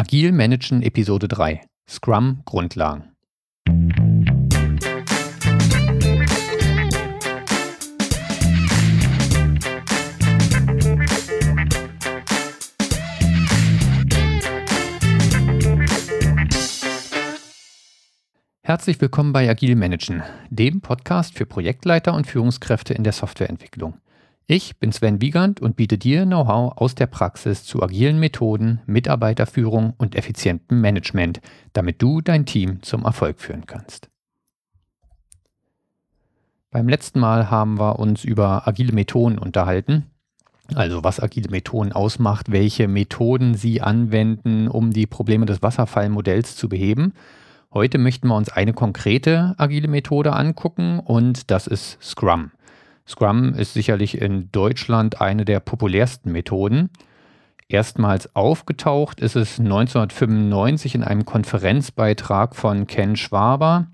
Agil Managen Episode 3 Scrum Grundlagen. Herzlich willkommen bei Agil Managen, dem Podcast für Projektleiter und Führungskräfte in der Softwareentwicklung. Ich bin Sven Wiegand und biete dir Know-how aus der Praxis zu agilen Methoden, Mitarbeiterführung und effizientem Management, damit du dein Team zum Erfolg führen kannst. Beim letzten Mal haben wir uns über agile Methoden unterhalten, also was agile Methoden ausmacht, welche Methoden sie anwenden, um die Probleme des Wasserfallmodells zu beheben. Heute möchten wir uns eine konkrete agile Methode angucken und das ist Scrum. Scrum ist sicherlich in Deutschland eine der populärsten Methoden. Erstmals aufgetaucht ist es 1995 in einem Konferenzbeitrag von Ken Schwaber.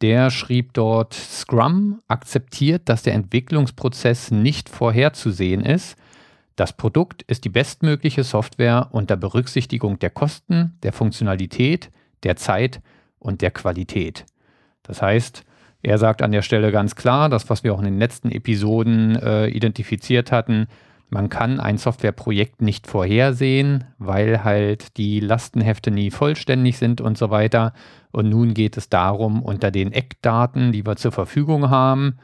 Der schrieb dort, Scrum akzeptiert, dass der Entwicklungsprozess nicht vorherzusehen ist. Das Produkt ist die bestmögliche Software unter Berücksichtigung der Kosten, der Funktionalität, der Zeit und der Qualität. Das heißt, er sagt an der Stelle ganz klar, das, was wir auch in den letzten Episoden äh, identifiziert hatten, man kann ein Softwareprojekt nicht vorhersehen, weil halt die Lastenhefte nie vollständig sind und so weiter. Und nun geht es darum, unter den Eckdaten, die wir zur Verfügung haben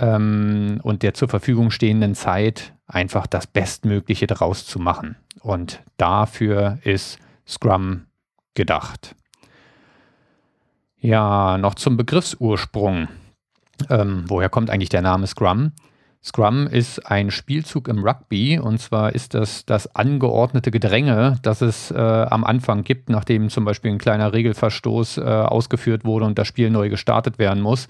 ähm, und der zur Verfügung stehenden Zeit, einfach das Bestmögliche daraus zu machen. Und dafür ist Scrum gedacht. Ja, noch zum Begriffsursprung. Ähm, woher kommt eigentlich der Name Scrum? Scrum ist ein Spielzug im Rugby und zwar ist das das angeordnete Gedränge, das es äh, am Anfang gibt, nachdem zum Beispiel ein kleiner Regelverstoß äh, ausgeführt wurde und das Spiel neu gestartet werden muss.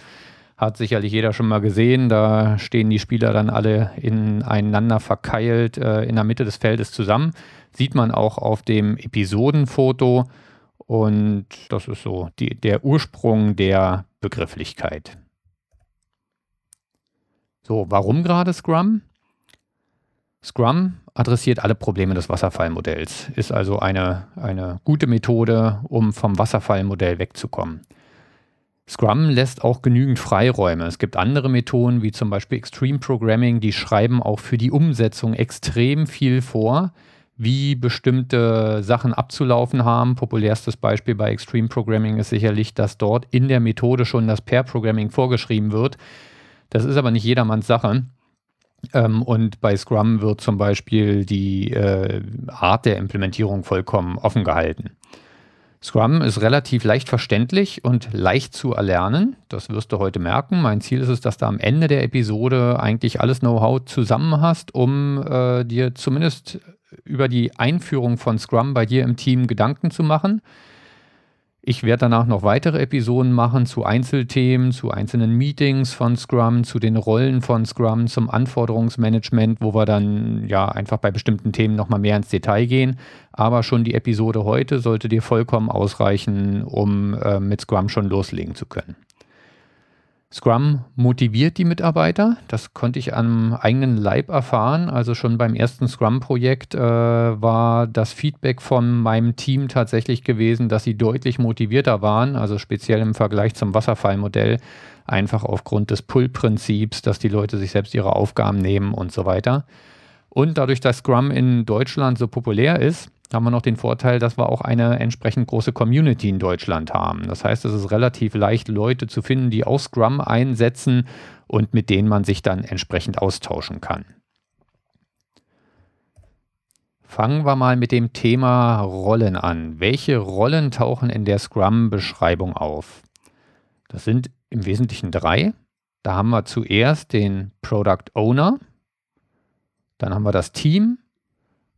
Hat sicherlich jeder schon mal gesehen. Da stehen die Spieler dann alle ineinander verkeilt äh, in der Mitte des Feldes zusammen. Sieht man auch auf dem Episodenfoto. Und das ist so die, der Ursprung der Begrifflichkeit. So, warum gerade Scrum? Scrum adressiert alle Probleme des Wasserfallmodells, ist also eine, eine gute Methode, um vom Wasserfallmodell wegzukommen. Scrum lässt auch genügend Freiräume. Es gibt andere Methoden, wie zum Beispiel Extreme Programming, die schreiben auch für die Umsetzung extrem viel vor wie bestimmte Sachen abzulaufen haben. Populärstes Beispiel bei Extreme Programming ist sicherlich, dass dort in der Methode schon das Pair-Programming vorgeschrieben wird. Das ist aber nicht jedermanns Sache. Ähm, und bei Scrum wird zum Beispiel die äh, Art der Implementierung vollkommen offen gehalten. Scrum ist relativ leicht verständlich und leicht zu erlernen. Das wirst du heute merken. Mein Ziel ist es, dass du am Ende der Episode eigentlich alles Know-how zusammen hast, um äh, dir zumindest über die Einführung von Scrum bei dir im Team Gedanken zu machen. Ich werde danach noch weitere Episoden machen zu Einzelthemen, zu einzelnen Meetings von Scrum, zu den Rollen von Scrum, zum Anforderungsmanagement, wo wir dann ja einfach bei bestimmten Themen nochmal mehr ins Detail gehen. Aber schon die Episode heute sollte dir vollkommen ausreichen, um äh, mit Scrum schon loslegen zu können. Scrum motiviert die Mitarbeiter. Das konnte ich am eigenen Leib erfahren. Also schon beim ersten Scrum-Projekt äh, war das Feedback von meinem Team tatsächlich gewesen, dass sie deutlich motivierter waren, also speziell im Vergleich zum Wasserfallmodell, einfach aufgrund des Pull-Prinzips, dass die Leute sich selbst ihre Aufgaben nehmen und so weiter. Und dadurch, dass Scrum in Deutschland so populär ist, haben wir noch den Vorteil, dass wir auch eine entsprechend große Community in Deutschland haben. Das heißt, es ist relativ leicht, Leute zu finden, die auch Scrum einsetzen und mit denen man sich dann entsprechend austauschen kann. Fangen wir mal mit dem Thema Rollen an. Welche Rollen tauchen in der Scrum-Beschreibung auf? Das sind im Wesentlichen drei. Da haben wir zuerst den Product Owner, dann haben wir das Team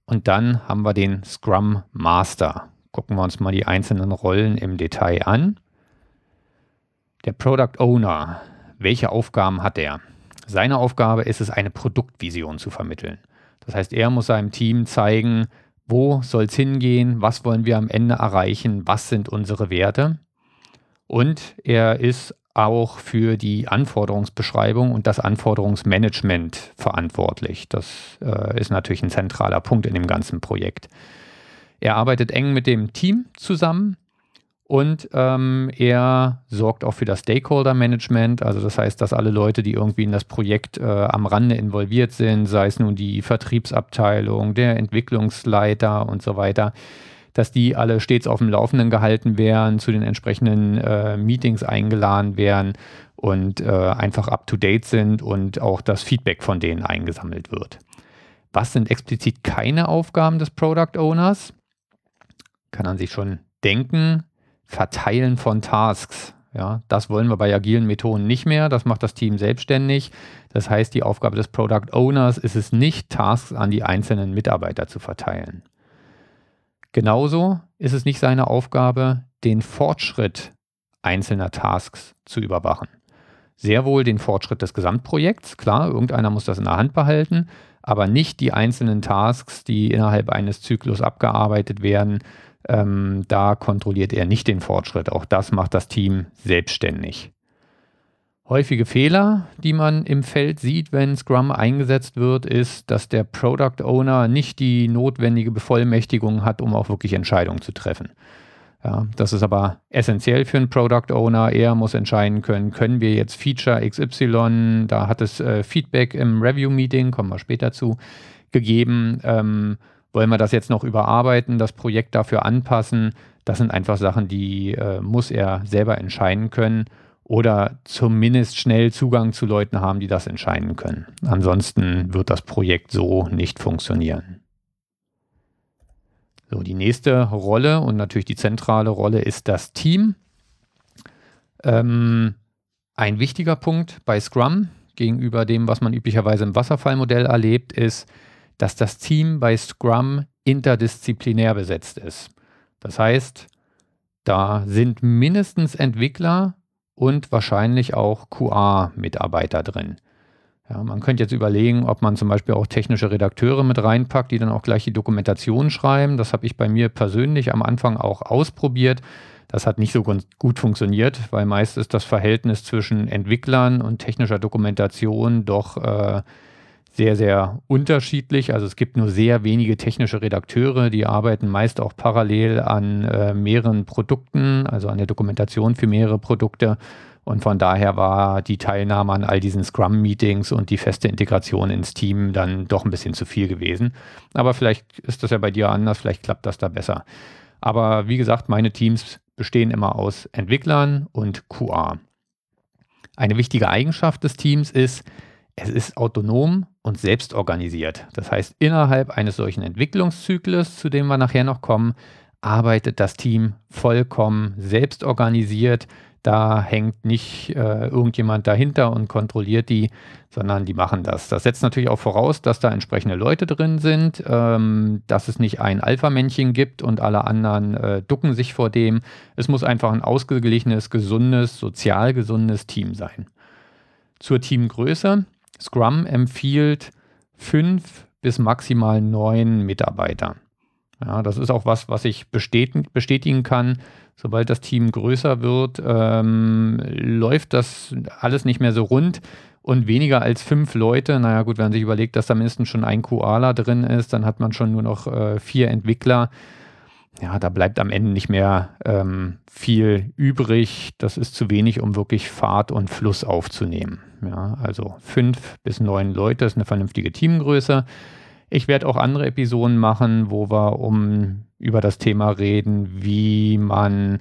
und dann haben wir den Scrum Master. Gucken wir uns mal die einzelnen Rollen im Detail an. Der Product Owner, welche Aufgaben hat er? Seine Aufgabe ist es, eine Produktvision zu vermitteln. Das heißt, er muss seinem Team zeigen, wo soll es hingehen, was wollen wir am Ende erreichen, was sind unsere Werte. Und er ist auch für die Anforderungsbeschreibung und das Anforderungsmanagement verantwortlich. Das äh, ist natürlich ein zentraler Punkt in dem ganzen Projekt. Er arbeitet eng mit dem Team zusammen und ähm, er sorgt auch für das Stakeholder-Management, also das heißt, dass alle Leute, die irgendwie in das Projekt äh, am Rande involviert sind, sei es nun die Vertriebsabteilung, der Entwicklungsleiter und so weiter, dass die alle stets auf dem Laufenden gehalten werden, zu den entsprechenden äh, Meetings eingeladen werden und äh, einfach up-to-date sind und auch das Feedback von denen eingesammelt wird. Was sind explizit keine Aufgaben des Product Owners? Kann man sich schon denken. Verteilen von Tasks. Ja, das wollen wir bei agilen Methoden nicht mehr. Das macht das Team selbstständig. Das heißt, die Aufgabe des Product Owners ist es nicht, Tasks an die einzelnen Mitarbeiter zu verteilen. Genauso ist es nicht seine Aufgabe, den Fortschritt einzelner Tasks zu überwachen. Sehr wohl den Fortschritt des Gesamtprojekts, klar, irgendeiner muss das in der Hand behalten, aber nicht die einzelnen Tasks, die innerhalb eines Zyklus abgearbeitet werden, ähm, da kontrolliert er nicht den Fortschritt. Auch das macht das Team selbstständig. Häufige Fehler, die man im Feld sieht, wenn Scrum eingesetzt wird, ist, dass der Product Owner nicht die notwendige Bevollmächtigung hat, um auch wirklich Entscheidungen zu treffen. Ja, das ist aber essentiell für einen Product Owner. Er muss entscheiden können, können wir jetzt Feature XY, da hat es äh, Feedback im Review-Meeting, kommen wir später zu, gegeben. Ähm, wollen wir das jetzt noch überarbeiten, das Projekt dafür anpassen? Das sind einfach Sachen, die äh, muss er selber entscheiden können oder zumindest schnell Zugang zu Leuten haben, die das entscheiden können. Ansonsten wird das Projekt so nicht funktionieren. So, die nächste Rolle und natürlich die zentrale Rolle ist das Team. Ähm, ein wichtiger Punkt bei Scrum gegenüber dem, was man üblicherweise im Wasserfallmodell erlebt, ist, dass das Team bei Scrum interdisziplinär besetzt ist. Das heißt, da sind mindestens Entwickler und wahrscheinlich auch QA-Mitarbeiter drin. Ja, man könnte jetzt überlegen, ob man zum Beispiel auch technische Redakteure mit reinpackt, die dann auch gleich die Dokumentation schreiben. Das habe ich bei mir persönlich am Anfang auch ausprobiert. Das hat nicht so gut funktioniert, weil meist ist das Verhältnis zwischen Entwicklern und technischer Dokumentation doch äh, sehr, sehr unterschiedlich. Also es gibt nur sehr wenige technische Redakteure, die arbeiten meist auch parallel an äh, mehreren Produkten, also an der Dokumentation für mehrere Produkte. Und von daher war die Teilnahme an all diesen Scrum-Meetings und die feste Integration ins Team dann doch ein bisschen zu viel gewesen. Aber vielleicht ist das ja bei dir anders, vielleicht klappt das da besser. Aber wie gesagt, meine Teams bestehen immer aus Entwicklern und QA. Eine wichtige Eigenschaft des Teams ist, es ist autonom und selbst organisiert. Das heißt, innerhalb eines solchen Entwicklungszyklus, zu dem wir nachher noch kommen, arbeitet das Team vollkommen selbst organisiert. Da hängt nicht äh, irgendjemand dahinter und kontrolliert die, sondern die machen das. Das setzt natürlich auch voraus, dass da entsprechende Leute drin sind, ähm, dass es nicht ein Alpha-Männchen gibt und alle anderen äh, ducken sich vor dem. Es muss einfach ein ausgeglichenes, gesundes, sozial gesundes Team sein. Zur Teamgröße. Scrum empfiehlt fünf bis maximal neun Mitarbeiter. Ja, das ist auch was, was ich bestätigen, kann. Sobald das Team größer wird, ähm, läuft das alles nicht mehr so rund und weniger als fünf Leute. Naja, gut, wenn man sich überlegt, dass da mindestens schon ein Koala drin ist, dann hat man schon nur noch äh, vier Entwickler ja, da bleibt am Ende nicht mehr ähm, viel übrig. Das ist zu wenig, um wirklich Fahrt und Fluss aufzunehmen. Ja, also fünf bis neun Leute ist eine vernünftige Teamgröße. Ich werde auch andere Episoden machen, wo wir um über das Thema reden, wie man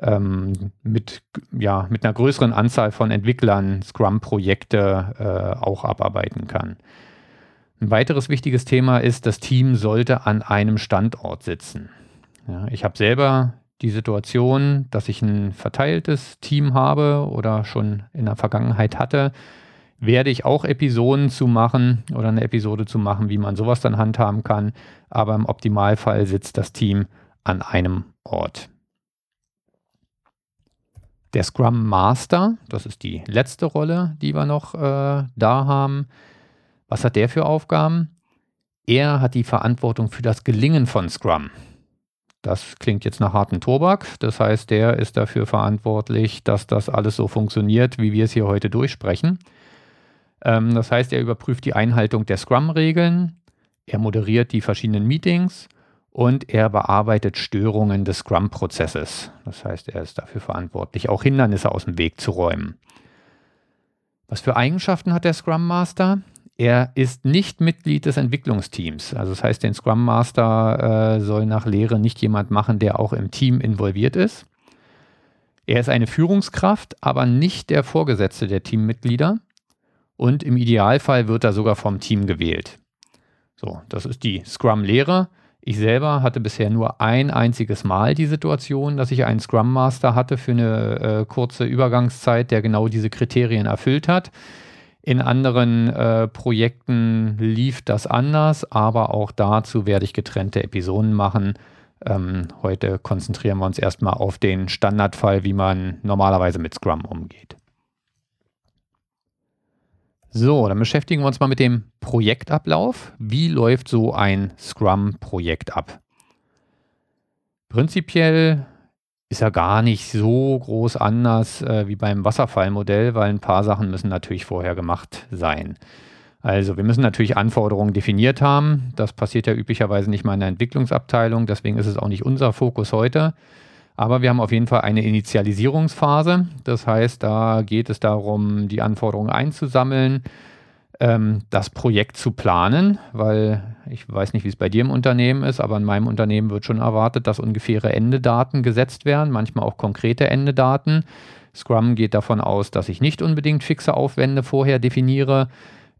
ähm, mit, ja, mit einer größeren Anzahl von Entwicklern Scrum-Projekte äh, auch abarbeiten kann. Ein weiteres wichtiges Thema ist, das Team sollte an einem Standort sitzen. Ja, ich habe selber die Situation, dass ich ein verteiltes Team habe oder schon in der Vergangenheit hatte, werde ich auch Episoden zu machen oder eine Episode zu machen, wie man sowas dann handhaben kann. Aber im Optimalfall sitzt das Team an einem Ort. Der Scrum Master, das ist die letzte Rolle, die wir noch äh, da haben. Was hat der für Aufgaben? Er hat die Verantwortung für das Gelingen von Scrum. Das klingt jetzt nach harten Tobak. Das heißt, der ist dafür verantwortlich, dass das alles so funktioniert, wie wir es hier heute durchsprechen. Ähm, das heißt, er überprüft die Einhaltung der Scrum-Regeln, er moderiert die verschiedenen Meetings und er bearbeitet Störungen des Scrum-Prozesses. Das heißt, er ist dafür verantwortlich, auch Hindernisse aus dem Weg zu räumen. Was für Eigenschaften hat der Scrum Master? Er ist nicht Mitglied des Entwicklungsteams. Also das heißt, den Scrum Master äh, soll nach Lehre nicht jemand machen, der auch im Team involviert ist. Er ist eine Führungskraft, aber nicht der Vorgesetzte der Teammitglieder. Und im Idealfall wird er sogar vom Team gewählt. So, das ist die Scrum-Lehre. Ich selber hatte bisher nur ein einziges Mal die Situation, dass ich einen Scrum Master hatte für eine äh, kurze Übergangszeit, der genau diese Kriterien erfüllt hat. In anderen äh, Projekten lief das anders, aber auch dazu werde ich getrennte Episoden machen. Ähm, heute konzentrieren wir uns erstmal auf den Standardfall, wie man normalerweise mit Scrum umgeht. So, dann beschäftigen wir uns mal mit dem Projektablauf. Wie läuft so ein Scrum-Projekt ab? Prinzipiell ist er gar nicht so groß anders äh, wie beim Wasserfallmodell, weil ein paar Sachen müssen natürlich vorher gemacht sein. Also wir müssen natürlich Anforderungen definiert haben. Das passiert ja üblicherweise nicht mal in der Entwicklungsabteilung, deswegen ist es auch nicht unser Fokus heute. Aber wir haben auf jeden Fall eine Initialisierungsphase. Das heißt, da geht es darum, die Anforderungen einzusammeln, ähm, das Projekt zu planen, weil ich weiß nicht, wie es bei dir im Unternehmen ist, aber in meinem Unternehmen wird schon erwartet, dass ungefähre Endedaten gesetzt werden, manchmal auch konkrete Endedaten. Scrum geht davon aus, dass ich nicht unbedingt fixe Aufwände vorher definiere.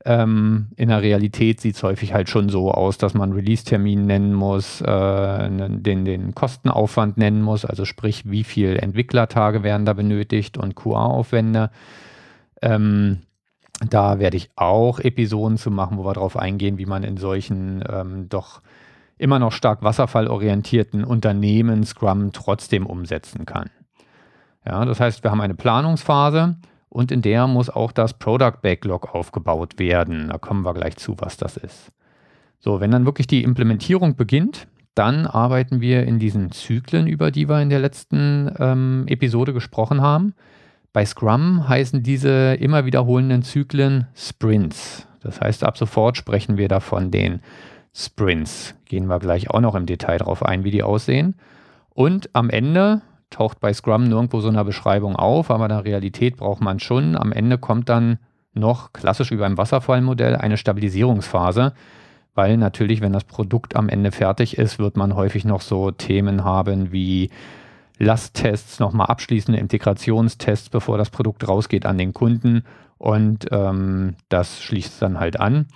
Ähm, in der Realität sieht es häufig halt schon so aus, dass man Release-Termin nennen muss, äh, den, den Kostenaufwand nennen muss, also sprich, wie viele Entwicklertage werden da benötigt und QA-Aufwände. Ähm, da werde ich auch Episoden zu machen, wo wir darauf eingehen, wie man in solchen ähm, doch immer noch stark wasserfallorientierten Unternehmen Scrum trotzdem umsetzen kann. Ja, das heißt, wir haben eine Planungsphase und in der muss auch das Product Backlog aufgebaut werden. Da kommen wir gleich zu, was das ist. So, wenn dann wirklich die Implementierung beginnt, dann arbeiten wir in diesen Zyklen, über die wir in der letzten ähm, Episode gesprochen haben. Bei Scrum heißen diese immer wiederholenden Zyklen Sprints. Das heißt, ab sofort sprechen wir davon den Sprints. Gehen wir gleich auch noch im Detail darauf ein, wie die aussehen. Und am Ende taucht bei Scrum nirgendwo so eine Beschreibung auf, aber in der Realität braucht man schon. Am Ende kommt dann noch klassisch wie beim Wasserfallmodell eine Stabilisierungsphase, weil natürlich, wenn das Produkt am Ende fertig ist, wird man häufig noch so Themen haben wie Lasttests, nochmal abschließende Integrationstests, bevor das Produkt rausgeht an den Kunden und ähm, das schließt dann halt an.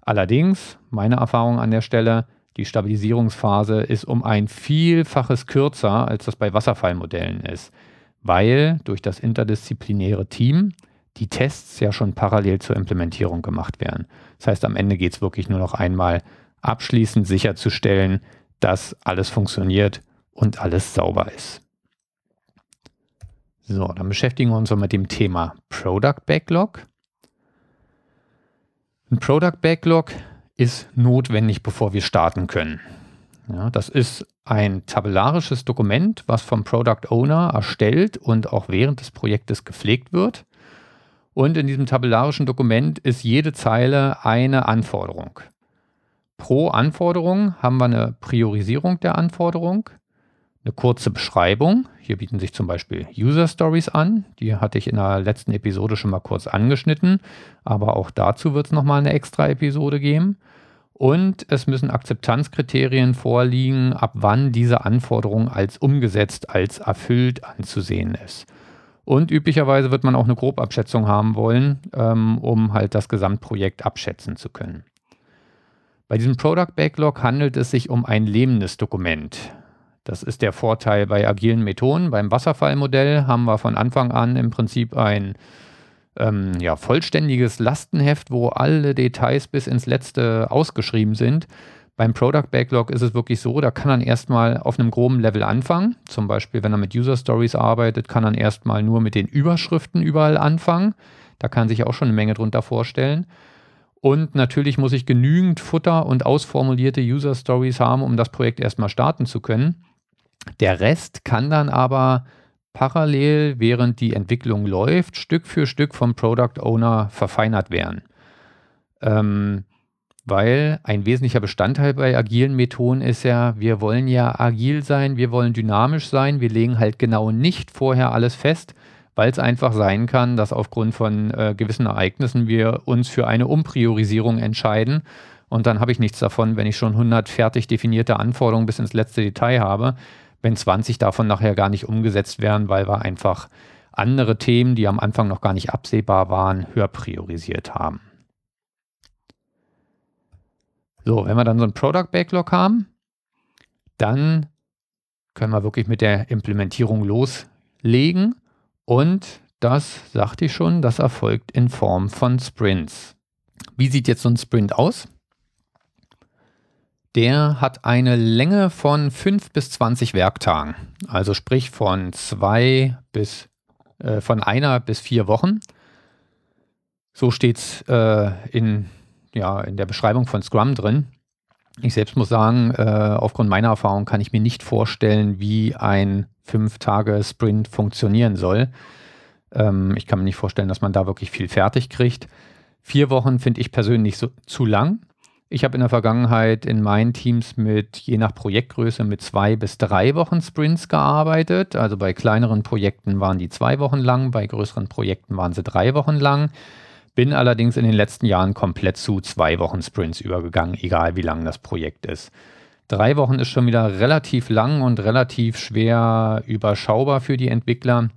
Allerdings, meine Erfahrung an der Stelle, die Stabilisierungsphase ist um ein Vielfaches kürzer, als das bei Wasserfallmodellen ist, weil durch das interdisziplinäre Team die Tests ja schon parallel zur Implementierung gemacht werden. Das heißt, am Ende geht es wirklich nur noch einmal abschließend sicherzustellen, dass alles funktioniert und alles sauber ist. So, dann beschäftigen wir uns mit dem Thema Product Backlog. Ein Product Backlog ist notwendig, bevor wir starten können. Ja, das ist ein tabellarisches Dokument, was vom Product Owner erstellt und auch während des Projektes gepflegt wird. Und in diesem tabellarischen Dokument ist jede Zeile eine Anforderung. Pro Anforderung haben wir eine Priorisierung der Anforderung, eine kurze Beschreibung. Hier bieten sich zum Beispiel User Stories an. Die hatte ich in der letzten Episode schon mal kurz angeschnitten, aber auch dazu wird es nochmal eine extra Episode geben. Und es müssen Akzeptanzkriterien vorliegen, ab wann diese Anforderung als umgesetzt, als erfüllt anzusehen ist. Und üblicherweise wird man auch eine Grobabschätzung haben wollen, ähm, um halt das Gesamtprojekt abschätzen zu können. Bei diesem Product Backlog handelt es sich um ein lebendes Dokument. Das ist der Vorteil bei agilen Methoden. Beim Wasserfallmodell haben wir von Anfang an im Prinzip ein ähm, ja, vollständiges Lastenheft, wo alle Details bis ins letzte ausgeschrieben sind. Beim Product Backlog ist es wirklich so, da kann man erstmal auf einem groben Level anfangen. Zum Beispiel, wenn er mit User Stories arbeitet, kann man erstmal nur mit den Überschriften überall anfangen. Da kann sich auch schon eine Menge drunter vorstellen. Und natürlich muss ich genügend Futter und ausformulierte User Stories haben, um das Projekt erstmal starten zu können. Der Rest kann dann aber parallel, während die Entwicklung läuft, Stück für Stück vom Product Owner verfeinert werden. Ähm, weil ein wesentlicher Bestandteil bei agilen Methoden ist ja, wir wollen ja agil sein, wir wollen dynamisch sein, wir legen halt genau nicht vorher alles fest, weil es einfach sein kann, dass aufgrund von äh, gewissen Ereignissen wir uns für eine Umpriorisierung entscheiden und dann habe ich nichts davon, wenn ich schon 100 fertig definierte Anforderungen bis ins letzte Detail habe, wenn 20 davon nachher gar nicht umgesetzt werden, weil wir einfach andere Themen, die am Anfang noch gar nicht absehbar waren, höher priorisiert haben. So, wenn wir dann so ein Product Backlog haben, dann können wir wirklich mit der Implementierung loslegen. Und das, sagte ich schon, das erfolgt in Form von Sprints. Wie sieht jetzt so ein Sprint aus? Der hat eine Länge von 5 bis 20 Werktagen. Also sprich von zwei bis äh, von einer bis vier Wochen. So steht es äh, in ja, in der Beschreibung von Scrum drin. Ich selbst muss sagen, äh, aufgrund meiner Erfahrung kann ich mir nicht vorstellen, wie ein 5-Tage-Sprint funktionieren soll. Ähm, ich kann mir nicht vorstellen, dass man da wirklich viel fertig kriegt. Vier Wochen finde ich persönlich so, zu lang. Ich habe in der Vergangenheit in meinen Teams mit, je nach Projektgröße, mit zwei bis drei Wochen Sprints gearbeitet. Also bei kleineren Projekten waren die zwei Wochen lang, bei größeren Projekten waren sie drei Wochen lang. Bin allerdings in den letzten Jahren komplett zu zwei Wochen Sprints übergegangen, egal wie lang das Projekt ist. Drei Wochen ist schon wieder relativ lang und relativ schwer überschaubar für die Entwickler.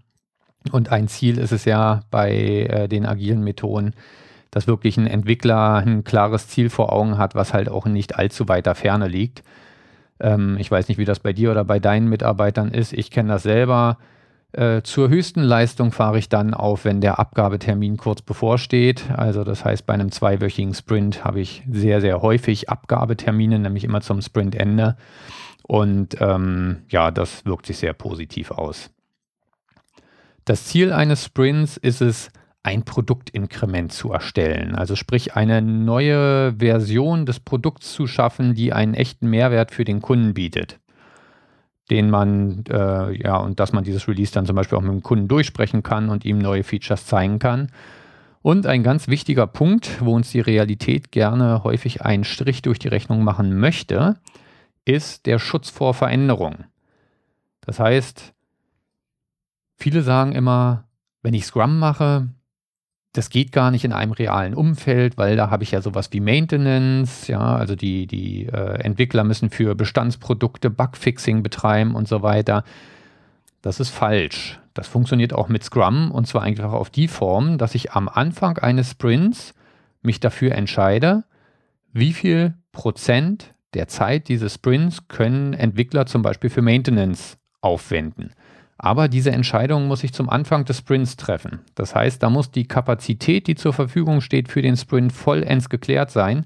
Und ein Ziel ist es ja bei äh, den agilen Methoden, dass wirklich ein Entwickler ein klares Ziel vor Augen hat, was halt auch nicht allzu weiter Ferne liegt. Ähm, ich weiß nicht, wie das bei dir oder bei deinen Mitarbeitern ist. Ich kenne das selber. Äh, zur höchsten Leistung fahre ich dann auf, wenn der Abgabetermin kurz bevorsteht. Also das heißt, bei einem zweiwöchigen Sprint habe ich sehr, sehr häufig Abgabetermine, nämlich immer zum Sprintende. Und ähm, ja, das wirkt sich sehr positiv aus. Das Ziel eines Sprints ist es, ein Produktinkrement zu erstellen. Also sprich eine neue Version des Produkts zu schaffen, die einen echten Mehrwert für den Kunden bietet den man, äh, ja, und dass man dieses Release dann zum Beispiel auch mit dem Kunden durchsprechen kann und ihm neue Features zeigen kann. Und ein ganz wichtiger Punkt, wo uns die Realität gerne häufig einen Strich durch die Rechnung machen möchte, ist der Schutz vor Veränderung. Das heißt, viele sagen immer, wenn ich Scrum mache, das geht gar nicht in einem realen Umfeld, weil da habe ich ja sowas wie Maintenance, ja, also die, die äh, Entwickler müssen für Bestandsprodukte Bugfixing betreiben und so weiter. Das ist falsch. Das funktioniert auch mit Scrum und zwar einfach auf die Form, dass ich am Anfang eines Sprints mich dafür entscheide, wie viel Prozent der Zeit dieses Sprints können Entwickler zum Beispiel für Maintenance aufwenden. Aber diese Entscheidung muss ich zum Anfang des Sprints treffen. Das heißt, da muss die Kapazität, die zur Verfügung steht für den Sprint, vollends geklärt sein.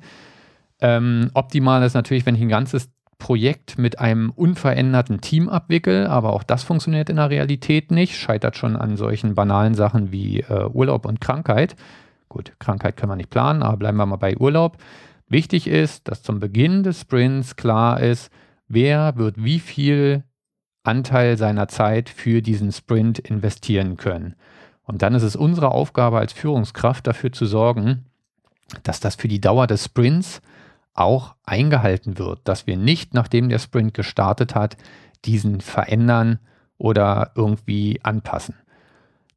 Ähm, optimal ist natürlich, wenn ich ein ganzes Projekt mit einem unveränderten Team abwickle, aber auch das funktioniert in der Realität nicht, scheitert schon an solchen banalen Sachen wie äh, Urlaub und Krankheit. Gut, Krankheit können wir nicht planen, aber bleiben wir mal bei Urlaub. Wichtig ist, dass zum Beginn des Sprints klar ist, wer wird wie viel Anteil seiner Zeit für diesen Sprint investieren können. Und dann ist es unsere Aufgabe als Führungskraft dafür zu sorgen, dass das für die Dauer des Sprints auch eingehalten wird, dass wir nicht, nachdem der Sprint gestartet hat, diesen verändern oder irgendwie anpassen.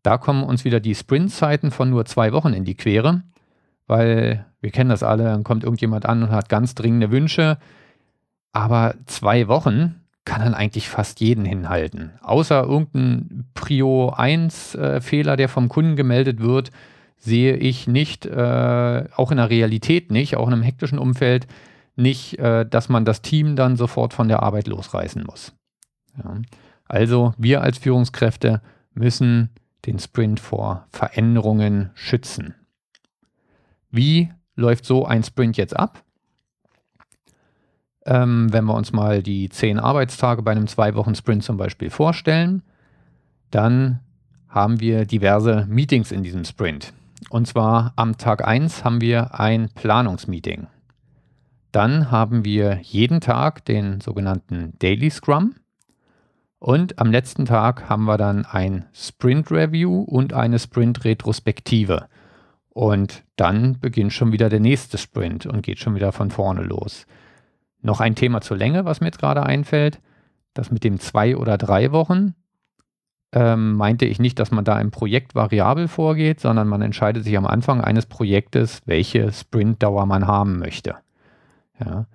Da kommen uns wieder die Sprintzeiten von nur zwei Wochen in die Quere, weil wir kennen das alle, dann kommt irgendjemand an und hat ganz dringende Wünsche, aber zwei Wochen, kann dann eigentlich fast jeden hinhalten. Außer irgendein Prio 1 äh, Fehler, der vom Kunden gemeldet wird, sehe ich nicht, äh, auch in der Realität nicht, auch in einem hektischen Umfeld, nicht, äh, dass man das Team dann sofort von der Arbeit losreißen muss. Ja. Also wir als Führungskräfte müssen den Sprint vor Veränderungen schützen. Wie läuft so ein Sprint jetzt ab? Ähm, wenn wir uns mal die zehn Arbeitstage bei einem zwei Wochen Sprint zum Beispiel vorstellen, dann haben wir diverse Meetings in diesem Sprint. Und zwar am Tag 1 haben wir ein Planungsmeeting. Dann haben wir jeden Tag den sogenannten Daily Scrum. Und am letzten Tag haben wir dann ein Sprint Review und eine Sprint Retrospektive. Und dann beginnt schon wieder der nächste Sprint und geht schon wieder von vorne los. Noch ein Thema zur Länge, was mir jetzt gerade einfällt. Das mit dem zwei oder drei Wochen ähm, meinte ich nicht, dass man da im Projekt variabel vorgeht, sondern man entscheidet sich am Anfang eines Projektes, welche Sprintdauer man haben möchte. Ja.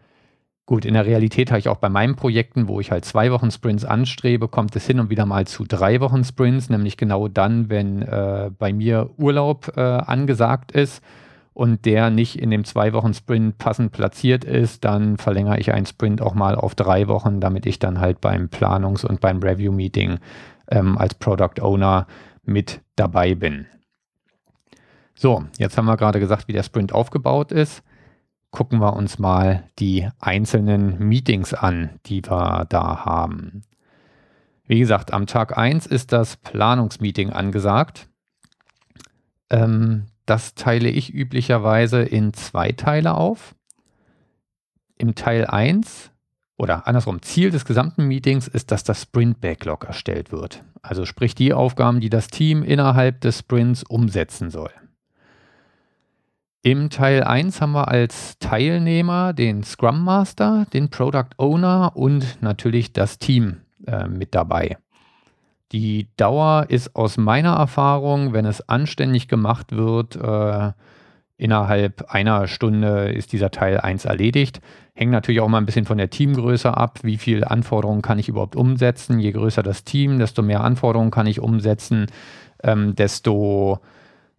Gut, in der Realität habe ich auch bei meinen Projekten, wo ich halt zwei Wochen Sprints anstrebe, kommt es hin und wieder mal zu drei Wochen Sprints, nämlich genau dann, wenn äh, bei mir Urlaub äh, angesagt ist und der nicht in dem zwei Wochen Sprint passend platziert ist, dann verlängere ich einen Sprint auch mal auf drei Wochen, damit ich dann halt beim Planungs- und beim Review-Meeting ähm, als Product Owner mit dabei bin. So, jetzt haben wir gerade gesagt, wie der Sprint aufgebaut ist gucken wir uns mal die einzelnen Meetings an, die wir da haben. Wie gesagt, am Tag 1 ist das Planungsmeeting angesagt. Ähm, das teile ich üblicherweise in zwei Teile auf. Im Teil 1 oder andersrum, Ziel des gesamten Meetings ist, dass das Sprint Backlog erstellt wird. Also sprich die Aufgaben, die das Team innerhalb des Sprints umsetzen soll. Im Teil 1 haben wir als Teilnehmer den Scrum Master, den Product Owner und natürlich das Team äh, mit dabei. Die Dauer ist aus meiner Erfahrung, wenn es anständig gemacht wird, äh, innerhalb einer Stunde ist dieser Teil 1 erledigt. Hängt natürlich auch mal ein bisschen von der Teamgröße ab, wie viele Anforderungen kann ich überhaupt umsetzen. Je größer das Team, desto mehr Anforderungen kann ich umsetzen, ähm, desto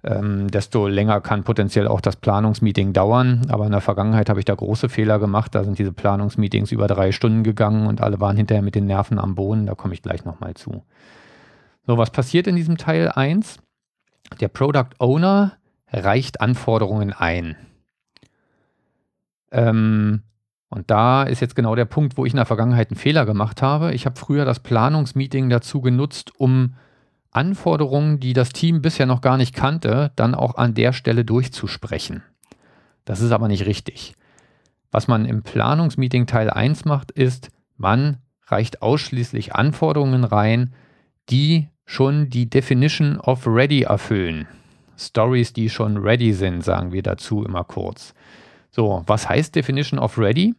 ähm, desto länger kann potenziell auch das Planungsmeeting dauern. Aber in der Vergangenheit habe ich da große Fehler gemacht. Da sind diese Planungsmeetings über drei Stunden gegangen und alle waren hinterher mit den Nerven am Boden. Da komme ich gleich nochmal zu. So, was passiert in diesem Teil 1? Der Product Owner reicht Anforderungen ein. Ähm, und da ist jetzt genau der Punkt, wo ich in der Vergangenheit einen Fehler gemacht habe. Ich habe früher das Planungsmeeting dazu genutzt, um Anforderungen, die das Team bisher noch gar nicht kannte, dann auch an der Stelle durchzusprechen. Das ist aber nicht richtig. Was man im Planungsmeeting Teil 1 macht, ist, man reicht ausschließlich Anforderungen rein, die schon die Definition of Ready erfüllen. Stories, die schon ready sind, sagen wir dazu immer kurz. So, was heißt Definition of Ready?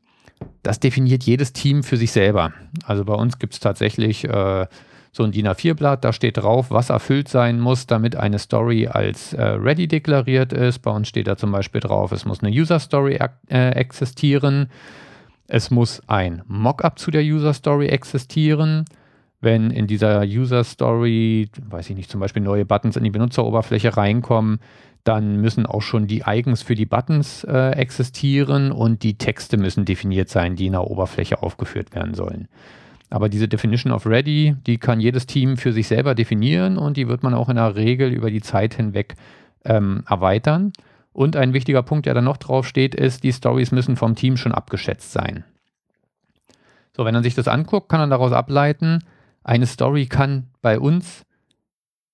Das definiert jedes Team für sich selber. Also bei uns gibt es tatsächlich äh, so ein DIN A4-Blatt, da steht drauf, was erfüllt sein muss, damit eine Story als äh, ready deklariert ist. Bei uns steht da zum Beispiel drauf, es muss eine User Story äh, existieren. Es muss ein Mockup zu der User Story existieren. Wenn in dieser User Story, weiß ich nicht, zum Beispiel neue Buttons in die Benutzeroberfläche reinkommen, dann müssen auch schon die Icons für die Buttons äh, existieren und die Texte müssen definiert sein, die in der Oberfläche aufgeführt werden sollen. Aber diese Definition of Ready, die kann jedes Team für sich selber definieren und die wird man auch in der Regel über die Zeit hinweg ähm, erweitern. Und ein wichtiger Punkt, der da noch drauf steht, ist, die Stories müssen vom Team schon abgeschätzt sein. So, wenn man sich das anguckt, kann man daraus ableiten, eine Story kann bei uns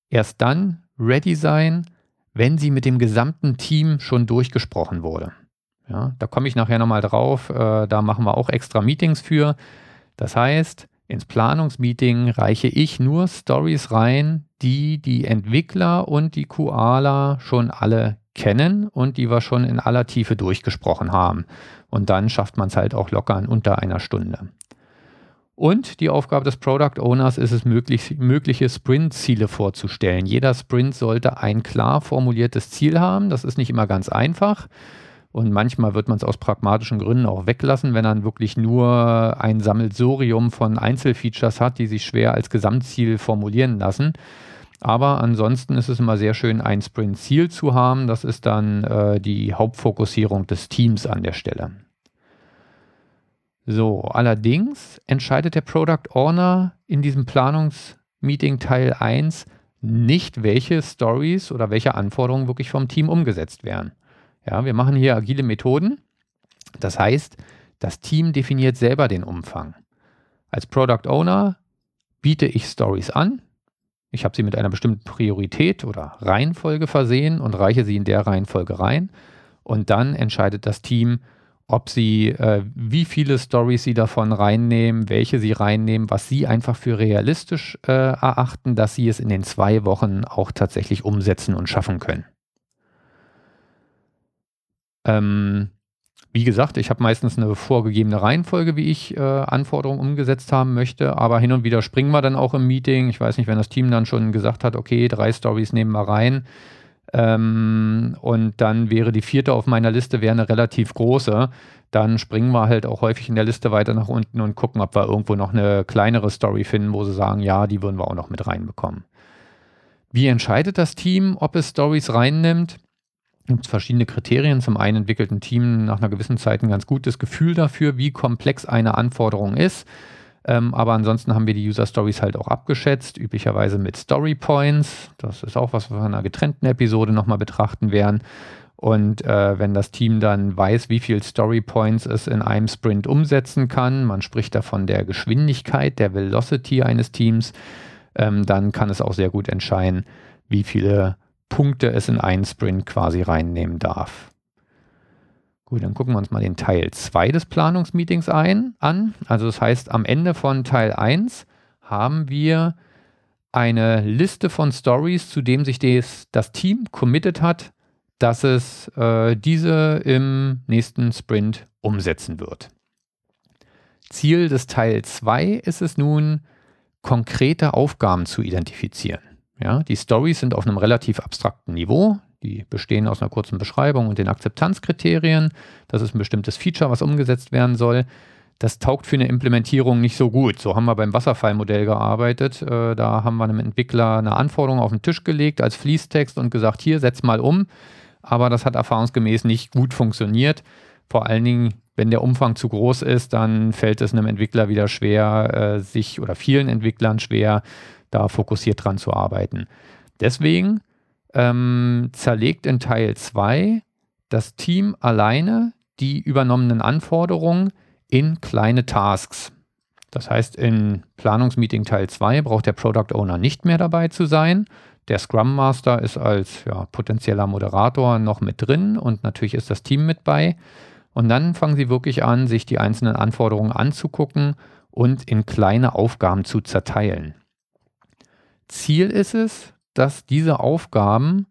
erst dann ready sein, wenn sie mit dem gesamten Team schon durchgesprochen wurde. Ja, da komme ich nachher nochmal drauf. Äh, da machen wir auch extra Meetings für. Das heißt, ins Planungsmeeting reiche ich nur Stories rein, die die Entwickler und die Koala schon alle kennen und die wir schon in aller Tiefe durchgesprochen haben. Und dann schafft man es halt auch locker in unter einer Stunde. Und die Aufgabe des Product Owners ist es, möglich, mögliche Sprint-Ziele vorzustellen. Jeder Sprint sollte ein klar formuliertes Ziel haben. Das ist nicht immer ganz einfach. Und manchmal wird man es aus pragmatischen Gründen auch weglassen, wenn man wirklich nur ein Sammelsurium von Einzelfeatures hat, die sich schwer als Gesamtziel formulieren lassen. Aber ansonsten ist es immer sehr schön, ein Sprint-Ziel zu haben. Das ist dann äh, die Hauptfokussierung des Teams an der Stelle. So, allerdings entscheidet der Product Owner in diesem Planungsmeeting Teil 1 nicht, welche Stories oder welche Anforderungen wirklich vom Team umgesetzt werden. Ja, wir machen hier agile Methoden. Das heißt, das Team definiert selber den Umfang. Als Product Owner biete ich Stories an. Ich habe sie mit einer bestimmten Priorität oder Reihenfolge versehen und reiche sie in der Reihenfolge rein. Und dann entscheidet das Team, ob sie, äh, wie viele Stories sie davon reinnehmen, welche sie reinnehmen, was sie einfach für realistisch äh, erachten, dass sie es in den zwei Wochen auch tatsächlich umsetzen und schaffen können. Ähm, wie gesagt, ich habe meistens eine vorgegebene Reihenfolge, wie ich äh, Anforderungen umgesetzt haben möchte, aber hin und wieder springen wir dann auch im Meeting. Ich weiß nicht, wenn das Team dann schon gesagt hat, okay, drei Stories nehmen wir rein. Ähm, und dann wäre die vierte auf meiner Liste wäre eine relativ große. Dann springen wir halt auch häufig in der Liste weiter nach unten und gucken, ob wir irgendwo noch eine kleinere Story finden, wo sie sagen, ja, die würden wir auch noch mit reinbekommen. Wie entscheidet das Team, ob es Stories reinnimmt? gibt es verschiedene Kriterien. Zum einen entwickelt ein Team nach einer gewissen Zeit ein ganz gutes Gefühl dafür, wie komplex eine Anforderung ist. Ähm, aber ansonsten haben wir die User Stories halt auch abgeschätzt, üblicherweise mit Story Points. Das ist auch was, was wir in einer getrennten Episode nochmal betrachten werden. Und äh, wenn das Team dann weiß, wie viel Story Points es in einem Sprint umsetzen kann, man spricht da von der Geschwindigkeit, der Velocity eines Teams, ähm, dann kann es auch sehr gut entscheiden, wie viele Punkte es in einen Sprint quasi reinnehmen darf. Gut, dann gucken wir uns mal den Teil 2 des Planungsmeetings ein, an. Also das heißt, am Ende von Teil 1 haben wir eine Liste von Stories, zu dem sich des, das Team committed hat, dass es äh, diese im nächsten Sprint umsetzen wird. Ziel des Teil 2 ist es nun, konkrete Aufgaben zu identifizieren. Ja, die Stories sind auf einem relativ abstrakten Niveau. Die bestehen aus einer kurzen Beschreibung und den Akzeptanzkriterien. Das ist ein bestimmtes Feature, was umgesetzt werden soll. Das taugt für eine Implementierung nicht so gut. So haben wir beim Wasserfallmodell gearbeitet. Äh, da haben wir einem Entwickler eine Anforderung auf den Tisch gelegt als Fließtext und gesagt, hier, setz mal um. Aber das hat erfahrungsgemäß nicht gut funktioniert. Vor allen Dingen, wenn der Umfang zu groß ist, dann fällt es einem Entwickler wieder schwer, äh, sich oder vielen Entwicklern schwer, da fokussiert dran zu arbeiten. Deswegen ähm, zerlegt in Teil 2 das Team alleine die übernommenen Anforderungen in kleine Tasks. Das heißt, in Planungsmeeting Teil 2 braucht der Product Owner nicht mehr dabei zu sein. Der Scrum Master ist als ja, potenzieller Moderator noch mit drin und natürlich ist das Team mit bei. Und dann fangen sie wirklich an, sich die einzelnen Anforderungen anzugucken und in kleine Aufgaben zu zerteilen. Ziel ist es, dass diese Aufgaben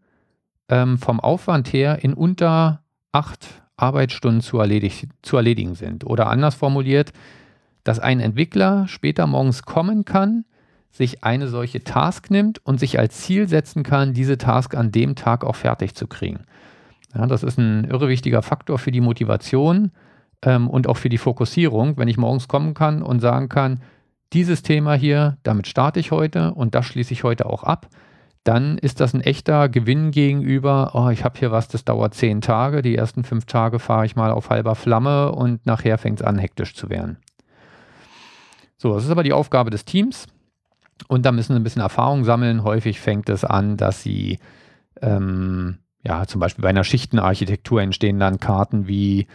ähm, vom Aufwand her in unter acht Arbeitsstunden zu, erledig, zu erledigen sind. Oder anders formuliert, dass ein Entwickler später morgens kommen kann, sich eine solche Task nimmt und sich als Ziel setzen kann, diese Task an dem Tag auch fertig zu kriegen. Ja, das ist ein irre wichtiger Faktor für die Motivation ähm, und auch für die Fokussierung, wenn ich morgens kommen kann und sagen kann, dieses Thema hier, damit starte ich heute und das schließe ich heute auch ab, dann ist das ein echter Gewinn gegenüber, oh, ich habe hier was, das dauert zehn Tage, die ersten fünf Tage fahre ich mal auf halber Flamme und nachher fängt es an, hektisch zu werden. So, das ist aber die Aufgabe des Teams und da müssen sie ein bisschen Erfahrung sammeln. Häufig fängt es an, dass sie ähm, ja zum Beispiel bei einer Schichtenarchitektur entstehen dann Karten wie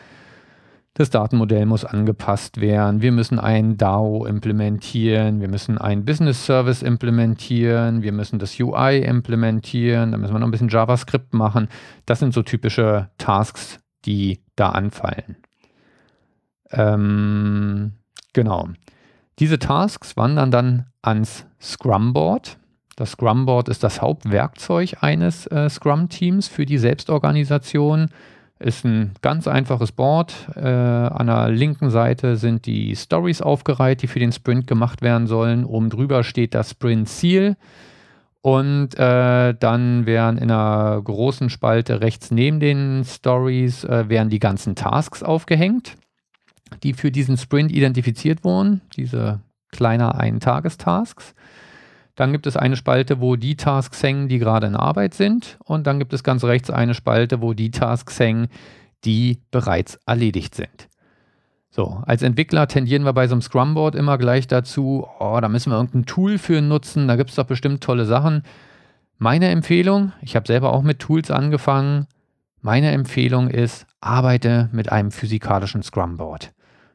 das Datenmodell muss angepasst werden. Wir müssen ein DAO implementieren. Wir müssen ein Business Service implementieren. Wir müssen das UI implementieren. Da müssen wir noch ein bisschen JavaScript machen. Das sind so typische Tasks, die da anfallen. Ähm, genau. Diese Tasks wandern dann ans Scrum Board. Das Scrum Board ist das Hauptwerkzeug eines äh, Scrum-Teams für die Selbstorganisation. Ist ein ganz einfaches Board. Äh, an der linken Seite sind die Stories aufgereiht, die für den Sprint gemacht werden sollen. Oben drüber steht das Sprint-Ziel. Und äh, dann werden in einer großen Spalte rechts neben den Stories äh, werden die ganzen Tasks aufgehängt, die für diesen Sprint identifiziert wurden. Diese kleiner Ein-Tagestasks. Dann gibt es eine Spalte, wo die Tasks hängen, die gerade in Arbeit sind. Und dann gibt es ganz rechts eine Spalte, wo die Tasks hängen, die bereits erledigt sind. So, als Entwickler tendieren wir bei so einem Scrum-Board immer gleich dazu, oh, da müssen wir irgendein Tool für nutzen, da gibt es doch bestimmt tolle Sachen. Meine Empfehlung, ich habe selber auch mit Tools angefangen, meine Empfehlung ist, arbeite mit einem physikalischen Scrum-Board.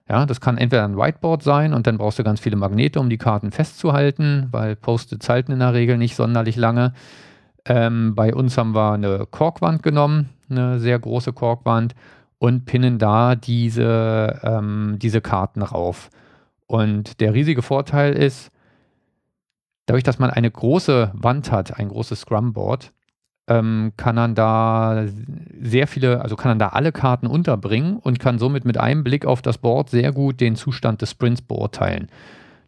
Ja, das kann entweder ein Whiteboard sein und dann brauchst du ganz viele Magnete, um die Karten festzuhalten, weil Post-its halten in der Regel nicht sonderlich lange. Ähm, bei uns haben wir eine Korkwand genommen, eine sehr große Korkwand und pinnen da diese, ähm, diese Karten rauf. Und der riesige Vorteil ist, dadurch, dass man eine große Wand hat, ein großes Scrum-Board, ähm, kann dann da sehr viele, also kann dann da alle Karten unterbringen und kann somit mit einem Blick auf das Board sehr gut den Zustand des Sprints beurteilen.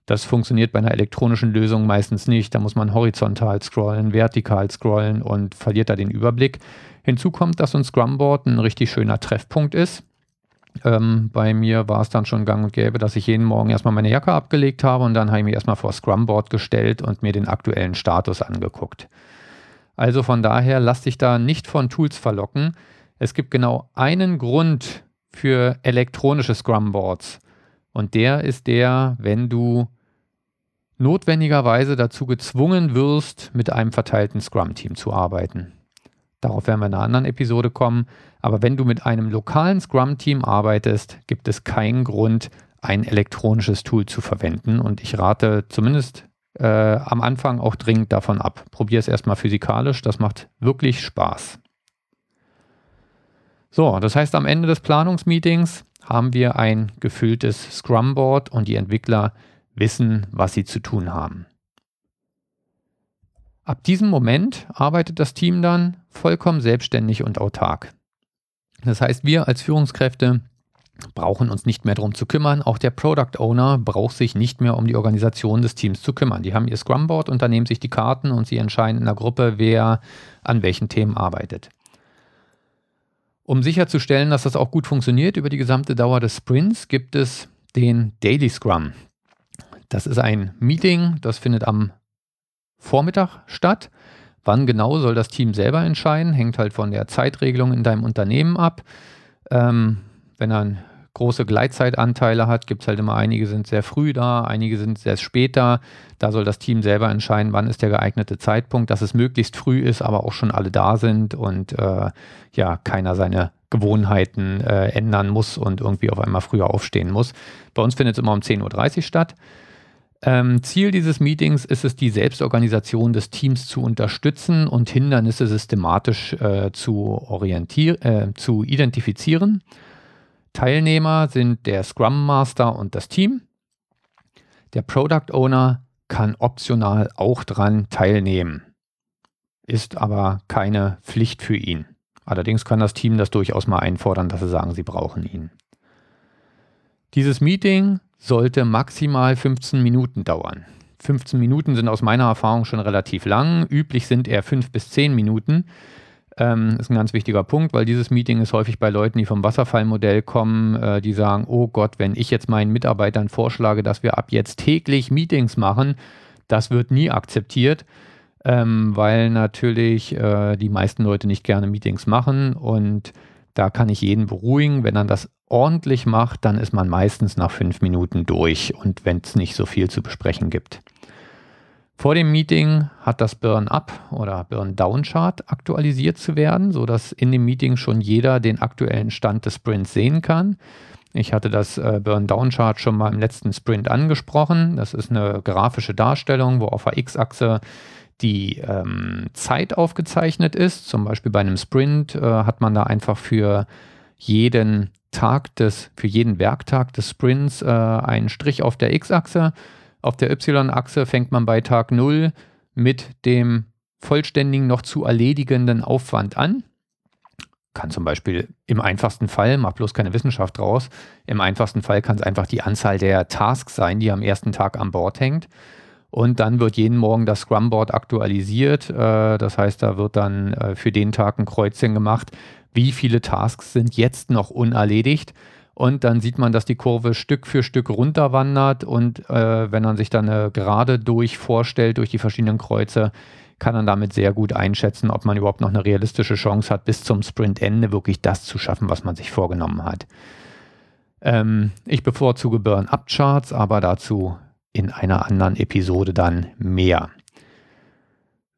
Das funktioniert bei einer elektronischen Lösung meistens nicht. Da muss man horizontal scrollen, vertikal scrollen und verliert da den Überblick. Hinzu kommt, dass ein Scrumboard ein richtig schöner Treffpunkt ist. Ähm, bei mir war es dann schon gang und gäbe, dass ich jeden Morgen erstmal meine Jacke abgelegt habe und dann habe ich mich erstmal vor Scrumboard gestellt und mir den aktuellen Status angeguckt. Also von daher lass dich da nicht von Tools verlocken. Es gibt genau einen Grund für elektronische Scrumboards. Und der ist der, wenn du notwendigerweise dazu gezwungen wirst, mit einem verteilten Scrum-Team zu arbeiten. Darauf werden wir in einer anderen Episode kommen. Aber wenn du mit einem lokalen Scrum-Team arbeitest, gibt es keinen Grund, ein elektronisches Tool zu verwenden. Und ich rate zumindest äh, am Anfang auch dringend davon ab. Probier es erstmal physikalisch, das macht wirklich Spaß. So, das heißt, am Ende des Planungsmeetings haben wir ein gefülltes Scrum-Board und die Entwickler wissen, was sie zu tun haben. Ab diesem Moment arbeitet das Team dann vollkommen selbstständig und autark. Das heißt, wir als Führungskräfte brauchen uns nicht mehr darum zu kümmern. Auch der Product Owner braucht sich nicht mehr um die Organisation des Teams zu kümmern. Die haben ihr Scrum-Board und da nehmen sich die Karten und sie entscheiden in der Gruppe, wer an welchen Themen arbeitet. Um sicherzustellen, dass das auch gut funktioniert über die gesamte Dauer des Sprints, gibt es den Daily Scrum. Das ist ein Meeting, das findet am Vormittag statt. Wann genau soll das Team selber entscheiden, hängt halt von der Zeitregelung in deinem Unternehmen ab. Ähm, wenn er große Gleitzeitanteile hat, gibt es halt immer einige sind sehr früh da, einige sind sehr spät da. Da soll das Team selber entscheiden, wann ist der geeignete Zeitpunkt, dass es möglichst früh ist, aber auch schon alle da sind und äh, ja, keiner seine Gewohnheiten äh, ändern muss und irgendwie auf einmal früher aufstehen muss. Bei uns findet es immer um 10.30 Uhr statt. Ähm, Ziel dieses Meetings ist es, die Selbstorganisation des Teams zu unterstützen und Hindernisse systematisch äh, zu, orientier äh, zu identifizieren Teilnehmer sind der Scrum Master und das Team. Der Product Owner kann optional auch dran teilnehmen, ist aber keine Pflicht für ihn. Allerdings kann das Team das durchaus mal einfordern, dass sie sagen, sie brauchen ihn. Dieses Meeting sollte maximal 15 Minuten dauern. 15 Minuten sind aus meiner Erfahrung schon relativ lang. Üblich sind eher 5 bis 10 Minuten. Ähm, ist ein ganz wichtiger Punkt, weil dieses Meeting ist häufig bei Leuten, die vom Wasserfallmodell kommen, äh, die sagen, oh Gott, wenn ich jetzt meinen Mitarbeitern vorschlage, dass wir ab jetzt täglich Meetings machen, das wird nie akzeptiert, ähm, weil natürlich äh, die meisten Leute nicht gerne Meetings machen und da kann ich jeden beruhigen, wenn er das ordentlich macht, dann ist man meistens nach fünf Minuten durch und wenn es nicht so viel zu besprechen gibt. Vor dem Meeting hat das Burn-Up oder Burn-Down-Chart aktualisiert zu werden, sodass in dem Meeting schon jeder den aktuellen Stand des Sprints sehen kann. Ich hatte das äh, Burn-Down-Chart schon mal im letzten Sprint angesprochen. Das ist eine grafische Darstellung, wo auf der X-Achse die ähm, Zeit aufgezeichnet ist. Zum Beispiel bei einem Sprint äh, hat man da einfach für jeden Tag des, für jeden Werktag des Sprints äh, einen Strich auf der X-Achse auf der Y-Achse fängt man bei Tag 0 mit dem vollständigen noch zu erledigenden Aufwand an. Kann zum Beispiel im einfachsten Fall, mach bloß keine Wissenschaft draus, im einfachsten Fall kann es einfach die Anzahl der Tasks sein, die am ersten Tag an Bord hängt. Und dann wird jeden Morgen das Scrum-Board aktualisiert. Äh, das heißt, da wird dann äh, für den Tag ein Kreuzchen gemacht. Wie viele Tasks sind jetzt noch unerledigt? Und dann sieht man, dass die Kurve Stück für Stück runterwandert. Und äh, wenn man sich dann eine Gerade durch vorstellt, durch die verschiedenen Kreuze, kann man damit sehr gut einschätzen, ob man überhaupt noch eine realistische Chance hat, bis zum Sprintende wirklich das zu schaffen, was man sich vorgenommen hat. Ähm, ich bevorzuge Burn-Up-Charts, aber dazu in einer anderen Episode dann mehr.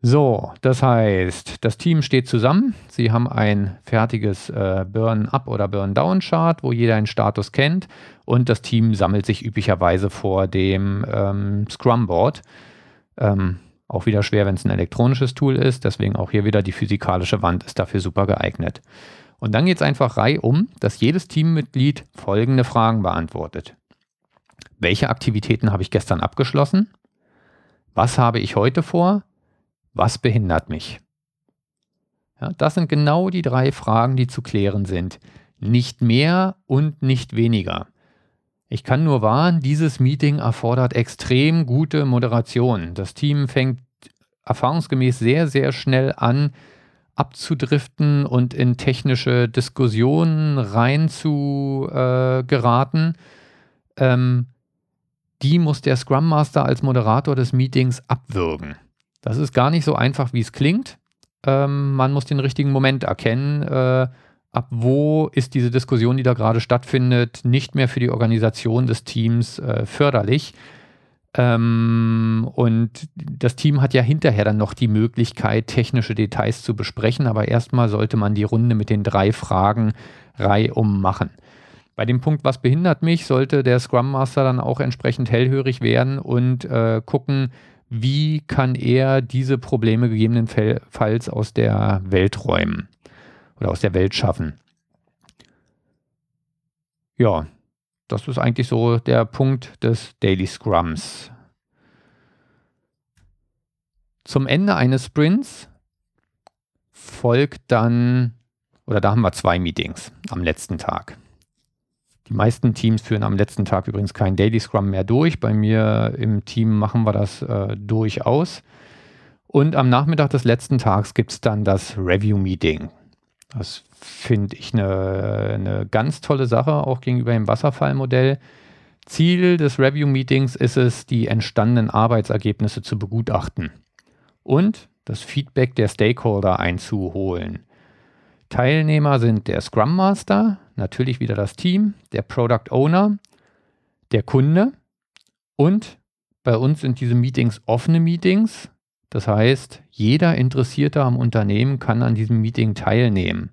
So, das heißt, das Team steht zusammen. Sie haben ein fertiges äh, Burn-Up- oder Burn-Down-Chart, wo jeder einen Status kennt. Und das Team sammelt sich üblicherweise vor dem ähm, Scrum-Board. Ähm, auch wieder schwer, wenn es ein elektronisches Tool ist. Deswegen auch hier wieder die physikalische Wand ist dafür super geeignet. Und dann geht es einfach reihum, dass jedes Teammitglied folgende Fragen beantwortet. Welche Aktivitäten habe ich gestern abgeschlossen? Was habe ich heute vor? Was behindert mich? Ja, das sind genau die drei Fragen, die zu klären sind. Nicht mehr und nicht weniger. Ich kann nur warnen, dieses Meeting erfordert extrem gute Moderation. Das Team fängt erfahrungsgemäß sehr, sehr schnell an, abzudriften und in technische Diskussionen rein zu äh, geraten. Ähm, die muss der Scrum Master als Moderator des Meetings abwürgen. Das ist gar nicht so einfach, wie es klingt. Ähm, man muss den richtigen Moment erkennen. Äh, ab wo ist diese Diskussion, die da gerade stattfindet, nicht mehr für die Organisation des Teams äh, förderlich. Ähm, und das Team hat ja hinterher dann noch die Möglichkeit, technische Details zu besprechen, aber erstmal sollte man die Runde mit den drei Fragen reihum machen. Bei dem Punkt, was behindert mich, sollte der Scrum Master dann auch entsprechend hellhörig werden und äh, gucken, wie kann er diese Probleme gegebenenfalls aus der Welt räumen oder aus der Welt schaffen. Ja, das ist eigentlich so der Punkt des Daily Scrums. Zum Ende eines Sprints folgt dann, oder da haben wir zwei Meetings am letzten Tag. Die meisten Teams führen am letzten Tag übrigens kein Daily Scrum mehr durch. Bei mir im Team machen wir das äh, durchaus. Und am Nachmittag des letzten Tags gibt es dann das Review-Meeting. Das finde ich eine, eine ganz tolle Sache, auch gegenüber dem Wasserfallmodell. Ziel des Review-Meetings ist es, die entstandenen Arbeitsergebnisse zu begutachten und das Feedback der Stakeholder einzuholen. Teilnehmer sind der Scrum Master, natürlich wieder das Team, der Product Owner, der Kunde und bei uns sind diese Meetings offene Meetings. Das heißt, jeder Interessierte am Unternehmen kann an diesem Meeting teilnehmen.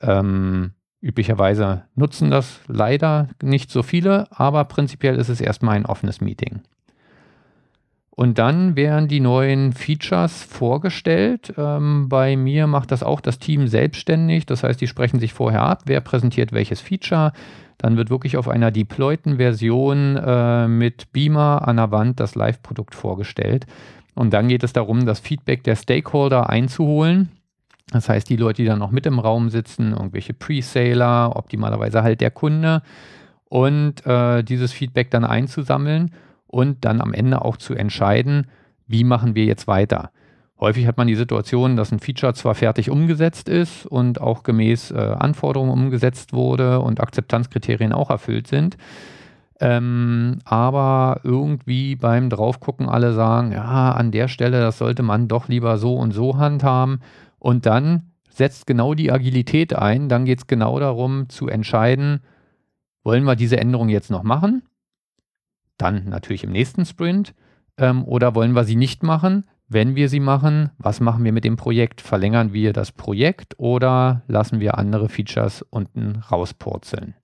Ähm, üblicherweise nutzen das leider nicht so viele, aber prinzipiell ist es erstmal ein offenes Meeting. Und dann werden die neuen Features vorgestellt. Ähm, bei mir macht das auch das Team selbstständig. Das heißt, die sprechen sich vorher ab, wer präsentiert welches Feature. Dann wird wirklich auf einer deployten Version äh, mit Beamer an der Wand das Live-Produkt vorgestellt. Und dann geht es darum, das Feedback der Stakeholder einzuholen. Das heißt, die Leute, die dann noch mit im Raum sitzen, irgendwelche Pre-Saler, optimalerweise halt der Kunde, und äh, dieses Feedback dann einzusammeln und dann am Ende auch zu entscheiden, wie machen wir jetzt weiter. Häufig hat man die Situation, dass ein Feature zwar fertig umgesetzt ist und auch gemäß äh, Anforderungen umgesetzt wurde und Akzeptanzkriterien auch erfüllt sind, ähm, aber irgendwie beim Draufgucken alle sagen, ja, an der Stelle, das sollte man doch lieber so und so handhaben. Und dann setzt genau die Agilität ein. Dann geht es genau darum zu entscheiden, wollen wir diese Änderung jetzt noch machen dann natürlich im nächsten Sprint. Ähm, oder wollen wir sie nicht machen? Wenn wir sie machen, was machen wir mit dem Projekt? Verlängern wir das Projekt oder lassen wir andere Features unten rauspurzeln?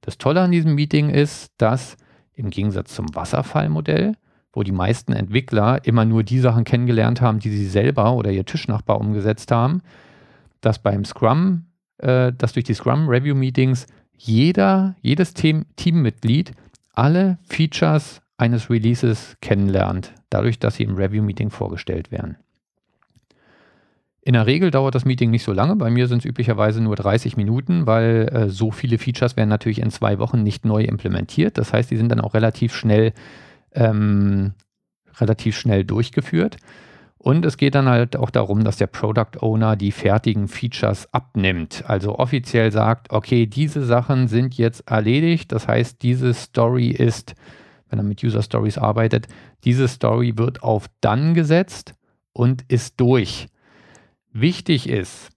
Das Tolle an diesem Meeting ist, dass im Gegensatz zum Wasserfallmodell, wo die meisten Entwickler immer nur die Sachen kennengelernt haben, die sie selber oder ihr Tischnachbar umgesetzt haben, dass beim Scrum, äh, dass durch die Scrum Review Meetings jeder, jedes Team, Teammitglied alle Features eines Releases kennenlernt, dadurch, dass sie im Review-Meeting vorgestellt werden. In der Regel dauert das Meeting nicht so lange. Bei mir sind es üblicherweise nur 30 Minuten, weil äh, so viele Features werden natürlich in zwei Wochen nicht neu implementiert. Das heißt, die sind dann auch relativ schnell, ähm, relativ schnell durchgeführt. Und es geht dann halt auch darum, dass der Product Owner die fertigen Features abnimmt. Also offiziell sagt, okay, diese Sachen sind jetzt erledigt. Das heißt, diese Story ist, wenn er mit User Stories arbeitet, diese Story wird auf dann gesetzt und ist durch. Wichtig ist,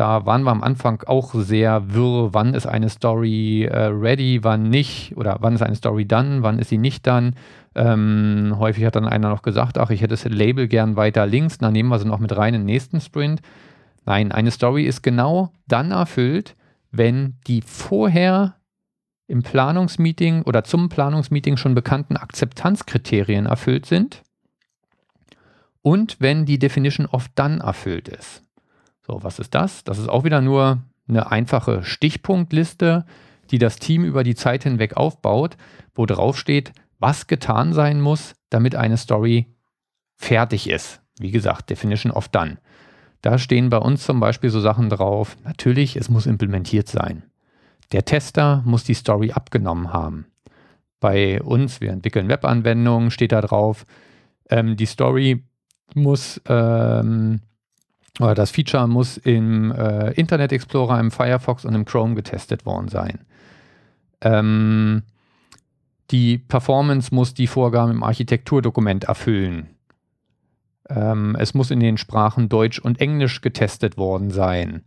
da waren wir am Anfang auch sehr wirr, wann ist eine Story äh, ready, wann nicht, oder wann ist eine Story done, wann ist sie nicht done. Ähm, häufig hat dann einer noch gesagt, ach, ich hätte das Label gern weiter links, dann nehmen wir sie noch mit rein in den nächsten Sprint. Nein, eine Story ist genau dann erfüllt, wenn die vorher im Planungsmeeting oder zum Planungsmeeting schon bekannten Akzeptanzkriterien erfüllt sind und wenn die Definition of Done erfüllt ist. So, was ist das? Das ist auch wieder nur eine einfache Stichpunktliste, die das Team über die Zeit hinweg aufbaut, wo drauf steht, was getan sein muss, damit eine Story fertig ist. Wie gesagt, Definition of Done. Da stehen bei uns zum Beispiel so Sachen drauf. Natürlich, es muss implementiert sein. Der Tester muss die Story abgenommen haben. Bei uns, wir entwickeln Webanwendungen, steht da drauf, ähm, die Story muss ähm, oder das Feature muss im äh, Internet Explorer, im Firefox und im Chrome getestet worden sein. Ähm, die Performance muss die Vorgaben im Architekturdokument erfüllen. Ähm, es muss in den Sprachen Deutsch und Englisch getestet worden sein.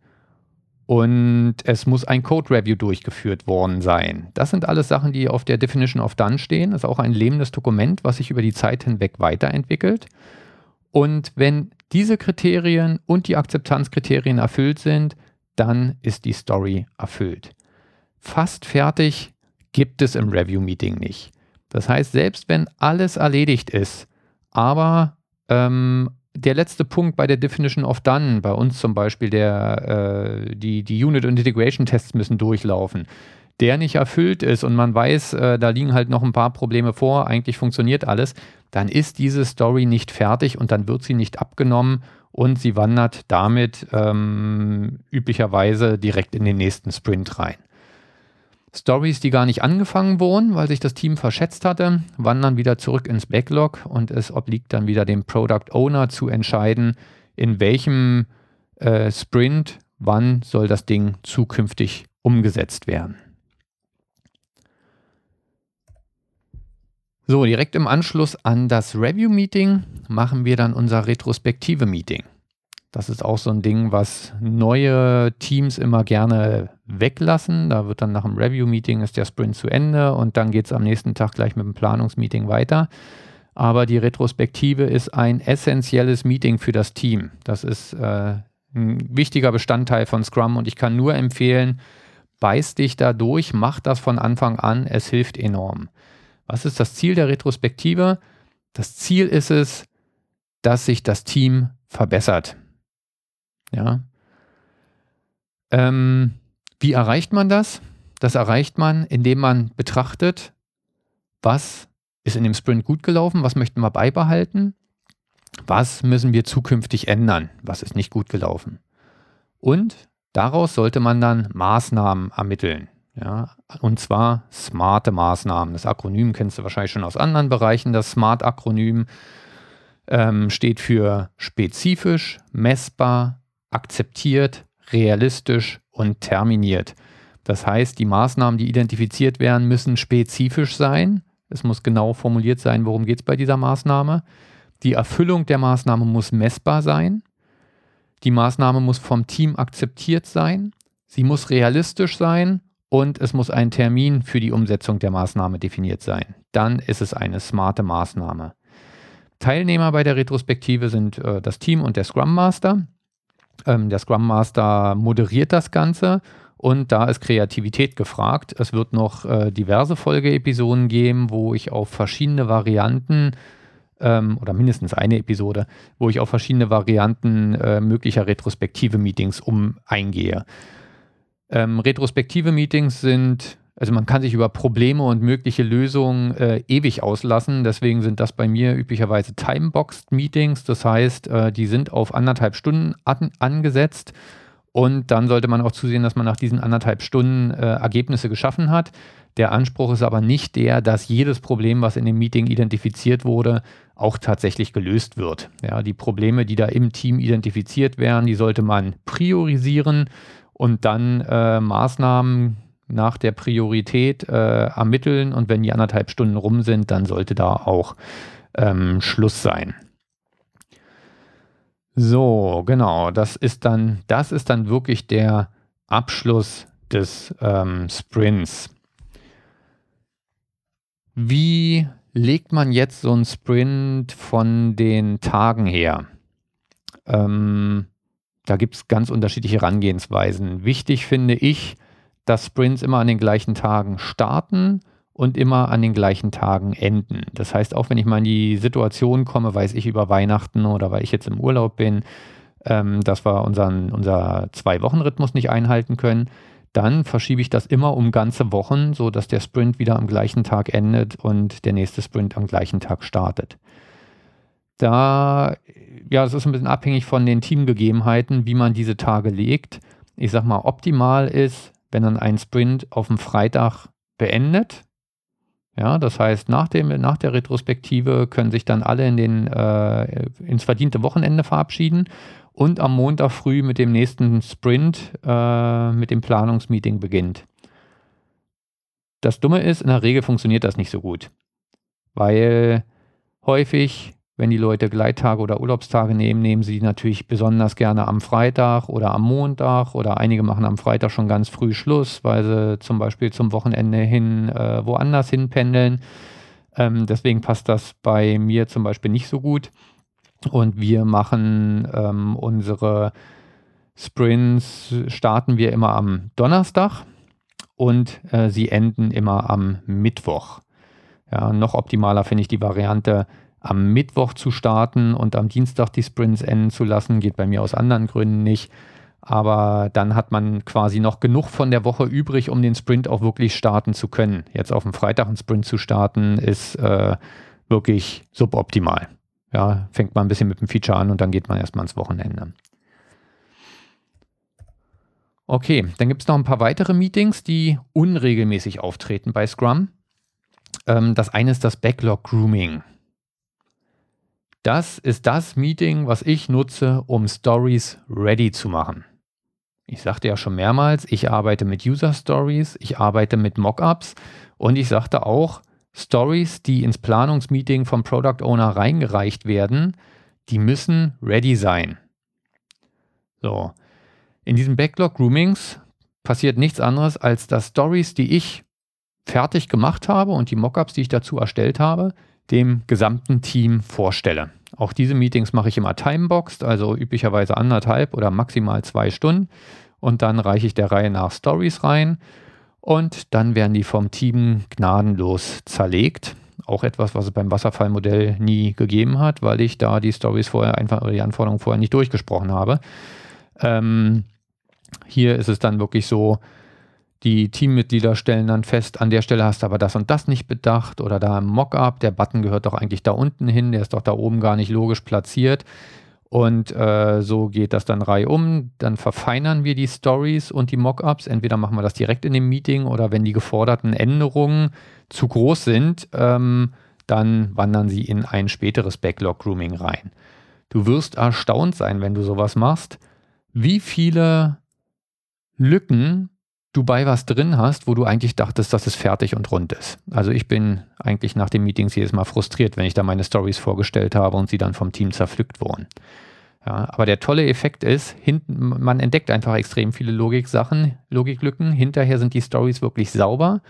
Und es muss ein Code-Review durchgeführt worden sein. Das sind alles Sachen, die auf der Definition of Done stehen. Das ist auch ein lebendes Dokument, was sich über die Zeit hinweg weiterentwickelt. Und wenn diese Kriterien und die Akzeptanzkriterien erfüllt sind, dann ist die Story erfüllt. Fast fertig gibt es im Review-Meeting nicht. Das heißt, selbst wenn alles erledigt ist, aber ähm, der letzte Punkt bei der Definition of Done, bei uns zum Beispiel, der, äh, die, die Unit- und Integration-Tests müssen durchlaufen, der nicht erfüllt ist und man weiß, äh, da liegen halt noch ein paar Probleme vor, eigentlich funktioniert alles, dann ist diese Story nicht fertig und dann wird sie nicht abgenommen und sie wandert damit ähm, üblicherweise direkt in den nächsten Sprint rein. Stories, die gar nicht angefangen wurden, weil sich das Team verschätzt hatte, wandern wieder zurück ins Backlog und es obliegt dann wieder dem Product Owner zu entscheiden, in welchem äh, Sprint, wann soll das Ding zukünftig umgesetzt werden. So, direkt im Anschluss an das Review-Meeting machen wir dann unser Retrospektive-Meeting. Das ist auch so ein Ding, was neue Teams immer gerne weglassen. Da wird dann nach dem Review-Meeting ist der Sprint zu Ende und dann geht es am nächsten Tag gleich mit dem Planungsmeeting weiter. Aber die Retrospektive ist ein essentielles Meeting für das Team. Das ist äh, ein wichtiger Bestandteil von Scrum und ich kann nur empfehlen, beiß dich da durch, mach das von Anfang an, es hilft enorm. Was ist das Ziel der Retrospektive? Das Ziel ist es, dass sich das Team verbessert. Ja. Ähm, wie erreicht man das? Das erreicht man, indem man betrachtet, was ist in dem Sprint gut gelaufen, was möchten wir beibehalten, was müssen wir zukünftig ändern, was ist nicht gut gelaufen. Und daraus sollte man dann Maßnahmen ermitteln. Ja, und zwar smarte Maßnahmen. Das Akronym kennst du wahrscheinlich schon aus anderen Bereichen. Das SMART-Akronym ähm, steht für spezifisch, messbar, akzeptiert, realistisch und terminiert. Das heißt, die Maßnahmen, die identifiziert werden, müssen spezifisch sein. Es muss genau formuliert sein, worum geht es bei dieser Maßnahme. Die Erfüllung der Maßnahme muss messbar sein. Die Maßnahme muss vom Team akzeptiert sein. Sie muss realistisch sein und es muss ein Termin für die Umsetzung der Maßnahme definiert sein. Dann ist es eine smarte Maßnahme. Teilnehmer bei der Retrospektive sind äh, das Team und der Scrum Master. Ähm, der Scrum Master moderiert das Ganze und da ist Kreativität gefragt. Es wird noch äh, diverse Folgeepisoden geben, wo ich auf verschiedene Varianten ähm, oder mindestens eine Episode, wo ich auf verschiedene Varianten äh, möglicher retrospektive Meetings um eingehe. Ähm, retrospektive Meetings sind also man kann sich über Probleme und mögliche Lösungen äh, ewig auslassen. Deswegen sind das bei mir üblicherweise Timeboxed Meetings. Das heißt, äh, die sind auf anderthalb Stunden an, angesetzt. Und dann sollte man auch zusehen, dass man nach diesen anderthalb Stunden äh, Ergebnisse geschaffen hat. Der Anspruch ist aber nicht der, dass jedes Problem, was in dem Meeting identifiziert wurde, auch tatsächlich gelöst wird. Ja, die Probleme, die da im Team identifiziert werden, die sollte man priorisieren und dann äh, Maßnahmen nach der Priorität äh, ermitteln und wenn die anderthalb Stunden rum sind, dann sollte da auch ähm, Schluss sein. So, genau, das ist dann, das ist dann wirklich der Abschluss des ähm, Sprints. Wie legt man jetzt so einen Sprint von den Tagen her? Ähm, da gibt es ganz unterschiedliche Herangehensweisen. Wichtig finde ich, dass Sprints immer an den gleichen Tagen starten und immer an den gleichen Tagen enden. Das heißt, auch wenn ich mal in die Situation komme, weiß ich über Weihnachten oder weil ich jetzt im Urlaub bin, ähm, dass wir unseren, unser Zwei-Wochen-Rhythmus nicht einhalten können, dann verschiebe ich das immer um ganze Wochen, sodass der Sprint wieder am gleichen Tag endet und der nächste Sprint am gleichen Tag startet. Da, ja, es ist ein bisschen abhängig von den Teamgegebenheiten, wie man diese Tage legt. Ich sag mal, optimal ist, wenn man einen Sprint auf dem Freitag beendet. Ja, das heißt, nach, dem, nach der Retrospektive können sich dann alle in den, äh, ins verdiente Wochenende verabschieden und am Montag früh mit dem nächsten Sprint, äh, mit dem Planungsmeeting beginnt. Das Dumme ist, in der Regel funktioniert das nicht so gut, weil häufig, wenn die Leute Gleittage oder Urlaubstage nehmen, nehmen sie natürlich besonders gerne am Freitag oder am Montag oder einige machen am Freitag schon ganz früh Schluss, weil sie zum Beispiel zum Wochenende hin äh, woanders hin pendeln. Ähm, deswegen passt das bei mir zum Beispiel nicht so gut. Und wir machen ähm, unsere Sprints, starten wir immer am Donnerstag und äh, sie enden immer am Mittwoch. Ja, noch optimaler finde ich die Variante, am Mittwoch zu starten und am Dienstag die Sprints enden zu lassen. Geht bei mir aus anderen Gründen nicht. Aber dann hat man quasi noch genug von der Woche übrig, um den Sprint auch wirklich starten zu können. Jetzt auf dem Freitag einen Sprint zu starten, ist äh, wirklich suboptimal. Ja, fängt man ein bisschen mit dem Feature an und dann geht man erstmal ins Wochenende. Okay, dann gibt es noch ein paar weitere Meetings, die unregelmäßig auftreten bei Scrum. Ähm, das eine ist das Backlog Grooming. Das ist das Meeting, was ich nutze, um Stories ready zu machen. Ich sagte ja schon mehrmals, ich arbeite mit User Stories, ich arbeite mit Mockups und ich sagte auch, Stories, die ins Planungsmeeting vom Product Owner reingereicht werden, die müssen ready sein. So. In diesen Backlog Groomings passiert nichts anderes, als dass Stories, die ich fertig gemacht habe und die Mockups, die ich dazu erstellt habe, dem gesamten Team vorstelle. Auch diese Meetings mache ich immer timeboxed, also üblicherweise anderthalb oder maximal zwei Stunden. Und dann reiche ich der Reihe nach Stories rein und dann werden die vom Team gnadenlos zerlegt. Auch etwas, was es beim Wasserfallmodell nie gegeben hat, weil ich da die Stories vorher einfach oder die Anforderungen vorher nicht durchgesprochen habe. Ähm, hier ist es dann wirklich so, die Teammitglieder stellen dann fest, an der Stelle hast du aber das und das nicht bedacht oder da im Mockup, der Button gehört doch eigentlich da unten hin, der ist doch da oben gar nicht logisch platziert. Und äh, so geht das dann reihum. Dann verfeinern wir die Stories und die Mockups. Entweder machen wir das direkt in dem Meeting oder wenn die geforderten Änderungen zu groß sind, ähm, dann wandern sie in ein späteres Backlog-Grooming rein. Du wirst erstaunt sein, wenn du sowas machst, wie viele Lücken du bei was drin hast, wo du eigentlich dachtest, dass es fertig und rund ist. Also ich bin eigentlich nach den Meetings jedes Mal frustriert, wenn ich da meine Stories vorgestellt habe und sie dann vom Team zerpflückt wurden. Ja, aber der tolle Effekt ist, hinten, man entdeckt einfach extrem viele Logik-Sachen, Logiklücken. Hinterher sind die Stories wirklich sauber.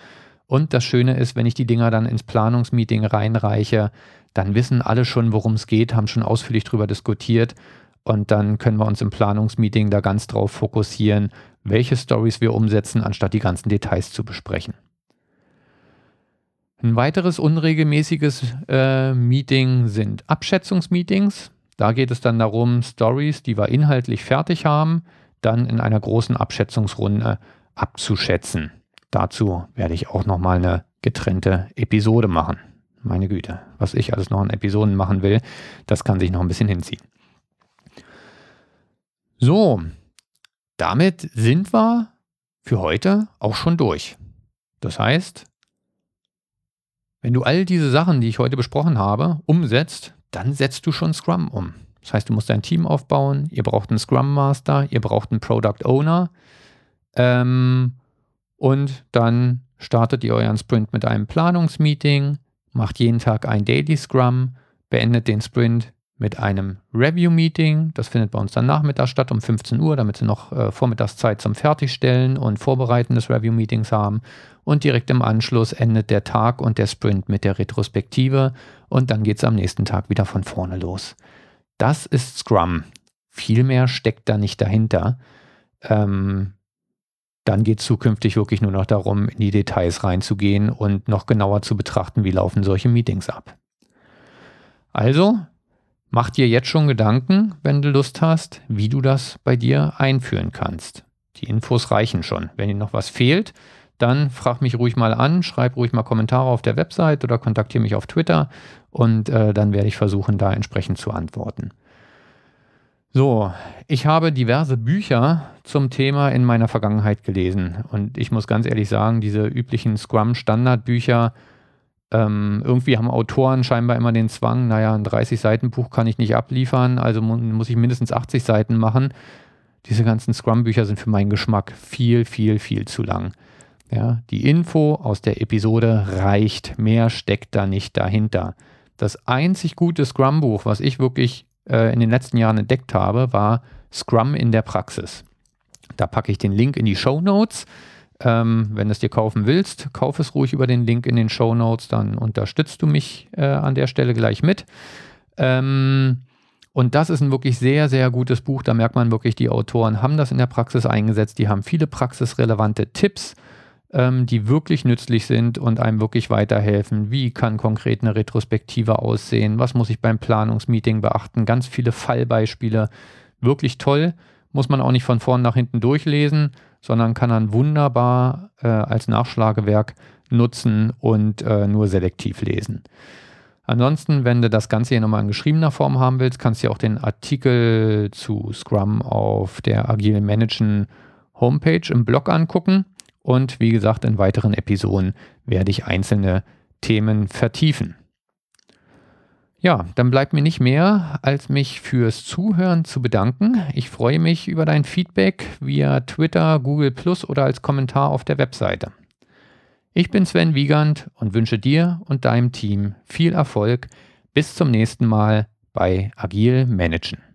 Und das Schöne ist, wenn ich die Dinger dann ins Planungsmeeting reinreiche, dann wissen alle schon, worum es geht, haben schon ausführlich darüber diskutiert. Und dann können wir uns im Planungsmeeting da ganz drauf fokussieren, welche Stories wir umsetzen, anstatt die ganzen Details zu besprechen. Ein weiteres unregelmäßiges äh, Meeting sind Abschätzungsmeetings. Da geht es dann darum, Stories, die wir inhaltlich fertig haben, dann in einer großen Abschätzungsrunde abzuschätzen. Dazu werde ich auch nochmal eine getrennte Episode machen. Meine Güte, was ich alles noch in Episoden machen will, das kann sich noch ein bisschen hinziehen. So, damit sind wir für heute auch schon durch. Das heißt, wenn du all diese Sachen, die ich heute besprochen habe, umsetzt, dann setzt du schon Scrum um. Das heißt, du musst dein Team aufbauen, ihr braucht einen Scrum Master, ihr braucht einen Product Owner ähm, und dann startet ihr euren Sprint mit einem Planungsmeeting, macht jeden Tag ein Daily Scrum, beendet den Sprint mit einem Review-Meeting. Das findet bei uns dann nachmittags statt um 15 Uhr, damit Sie noch äh, Vormittagszeit zum Fertigstellen und Vorbereiten des Review-Meetings haben. Und direkt im Anschluss endet der Tag und der Sprint mit der Retrospektive und dann geht es am nächsten Tag wieder von vorne los. Das ist Scrum. Viel mehr steckt da nicht dahinter. Ähm, dann geht es zukünftig wirklich nur noch darum, in die Details reinzugehen und noch genauer zu betrachten, wie laufen solche Meetings ab. Also, Mach dir jetzt schon Gedanken, wenn du Lust hast, wie du das bei dir einführen kannst. Die Infos reichen schon. Wenn dir noch was fehlt, dann frag mich ruhig mal an, schreib ruhig mal Kommentare auf der Website oder kontaktiere mich auf Twitter und äh, dann werde ich versuchen, da entsprechend zu antworten. So, ich habe diverse Bücher zum Thema in meiner Vergangenheit gelesen und ich muss ganz ehrlich sagen, diese üblichen Scrum-Standardbücher, ähm, irgendwie haben Autoren scheinbar immer den Zwang, naja, ein 30-Seiten-Buch kann ich nicht abliefern, also mu muss ich mindestens 80 Seiten machen. Diese ganzen Scrum-Bücher sind für meinen Geschmack viel, viel, viel zu lang. Ja, die Info aus der Episode reicht, mehr steckt da nicht dahinter. Das einzig gute Scrum-Buch, was ich wirklich äh, in den letzten Jahren entdeckt habe, war Scrum in der Praxis. Da packe ich den Link in die Show Notes. Ähm, wenn du es dir kaufen willst, kauf es ruhig über den Link in den Show Notes, dann unterstützt du mich äh, an der Stelle gleich mit. Ähm, und das ist ein wirklich sehr, sehr gutes Buch. Da merkt man wirklich, die Autoren haben das in der Praxis eingesetzt. Die haben viele praxisrelevante Tipps ähm, die wirklich nützlich sind und einem wirklich weiterhelfen. Wie kann konkret eine Retrospektive aussehen? Was muss ich beim Planungsmeeting beachten? Ganz viele Fallbeispiele. Wirklich toll. Muss man auch nicht von vorn nach hinten durchlesen, sondern kann dann wunderbar äh, als Nachschlagewerk nutzen und äh, nur selektiv lesen. Ansonsten, wenn du das Ganze hier nochmal in geschriebener Form haben willst, kannst du auch den Artikel zu Scrum auf der Agile Managen Homepage im Blog angucken. Und wie gesagt, in weiteren Episoden werde ich einzelne Themen vertiefen. Ja, dann bleibt mir nicht mehr, als mich fürs Zuhören zu bedanken. Ich freue mich über dein Feedback via Twitter, Google Plus oder als Kommentar auf der Webseite. Ich bin Sven Wiegand und wünsche dir und deinem Team viel Erfolg. Bis zum nächsten Mal bei Agil Managen.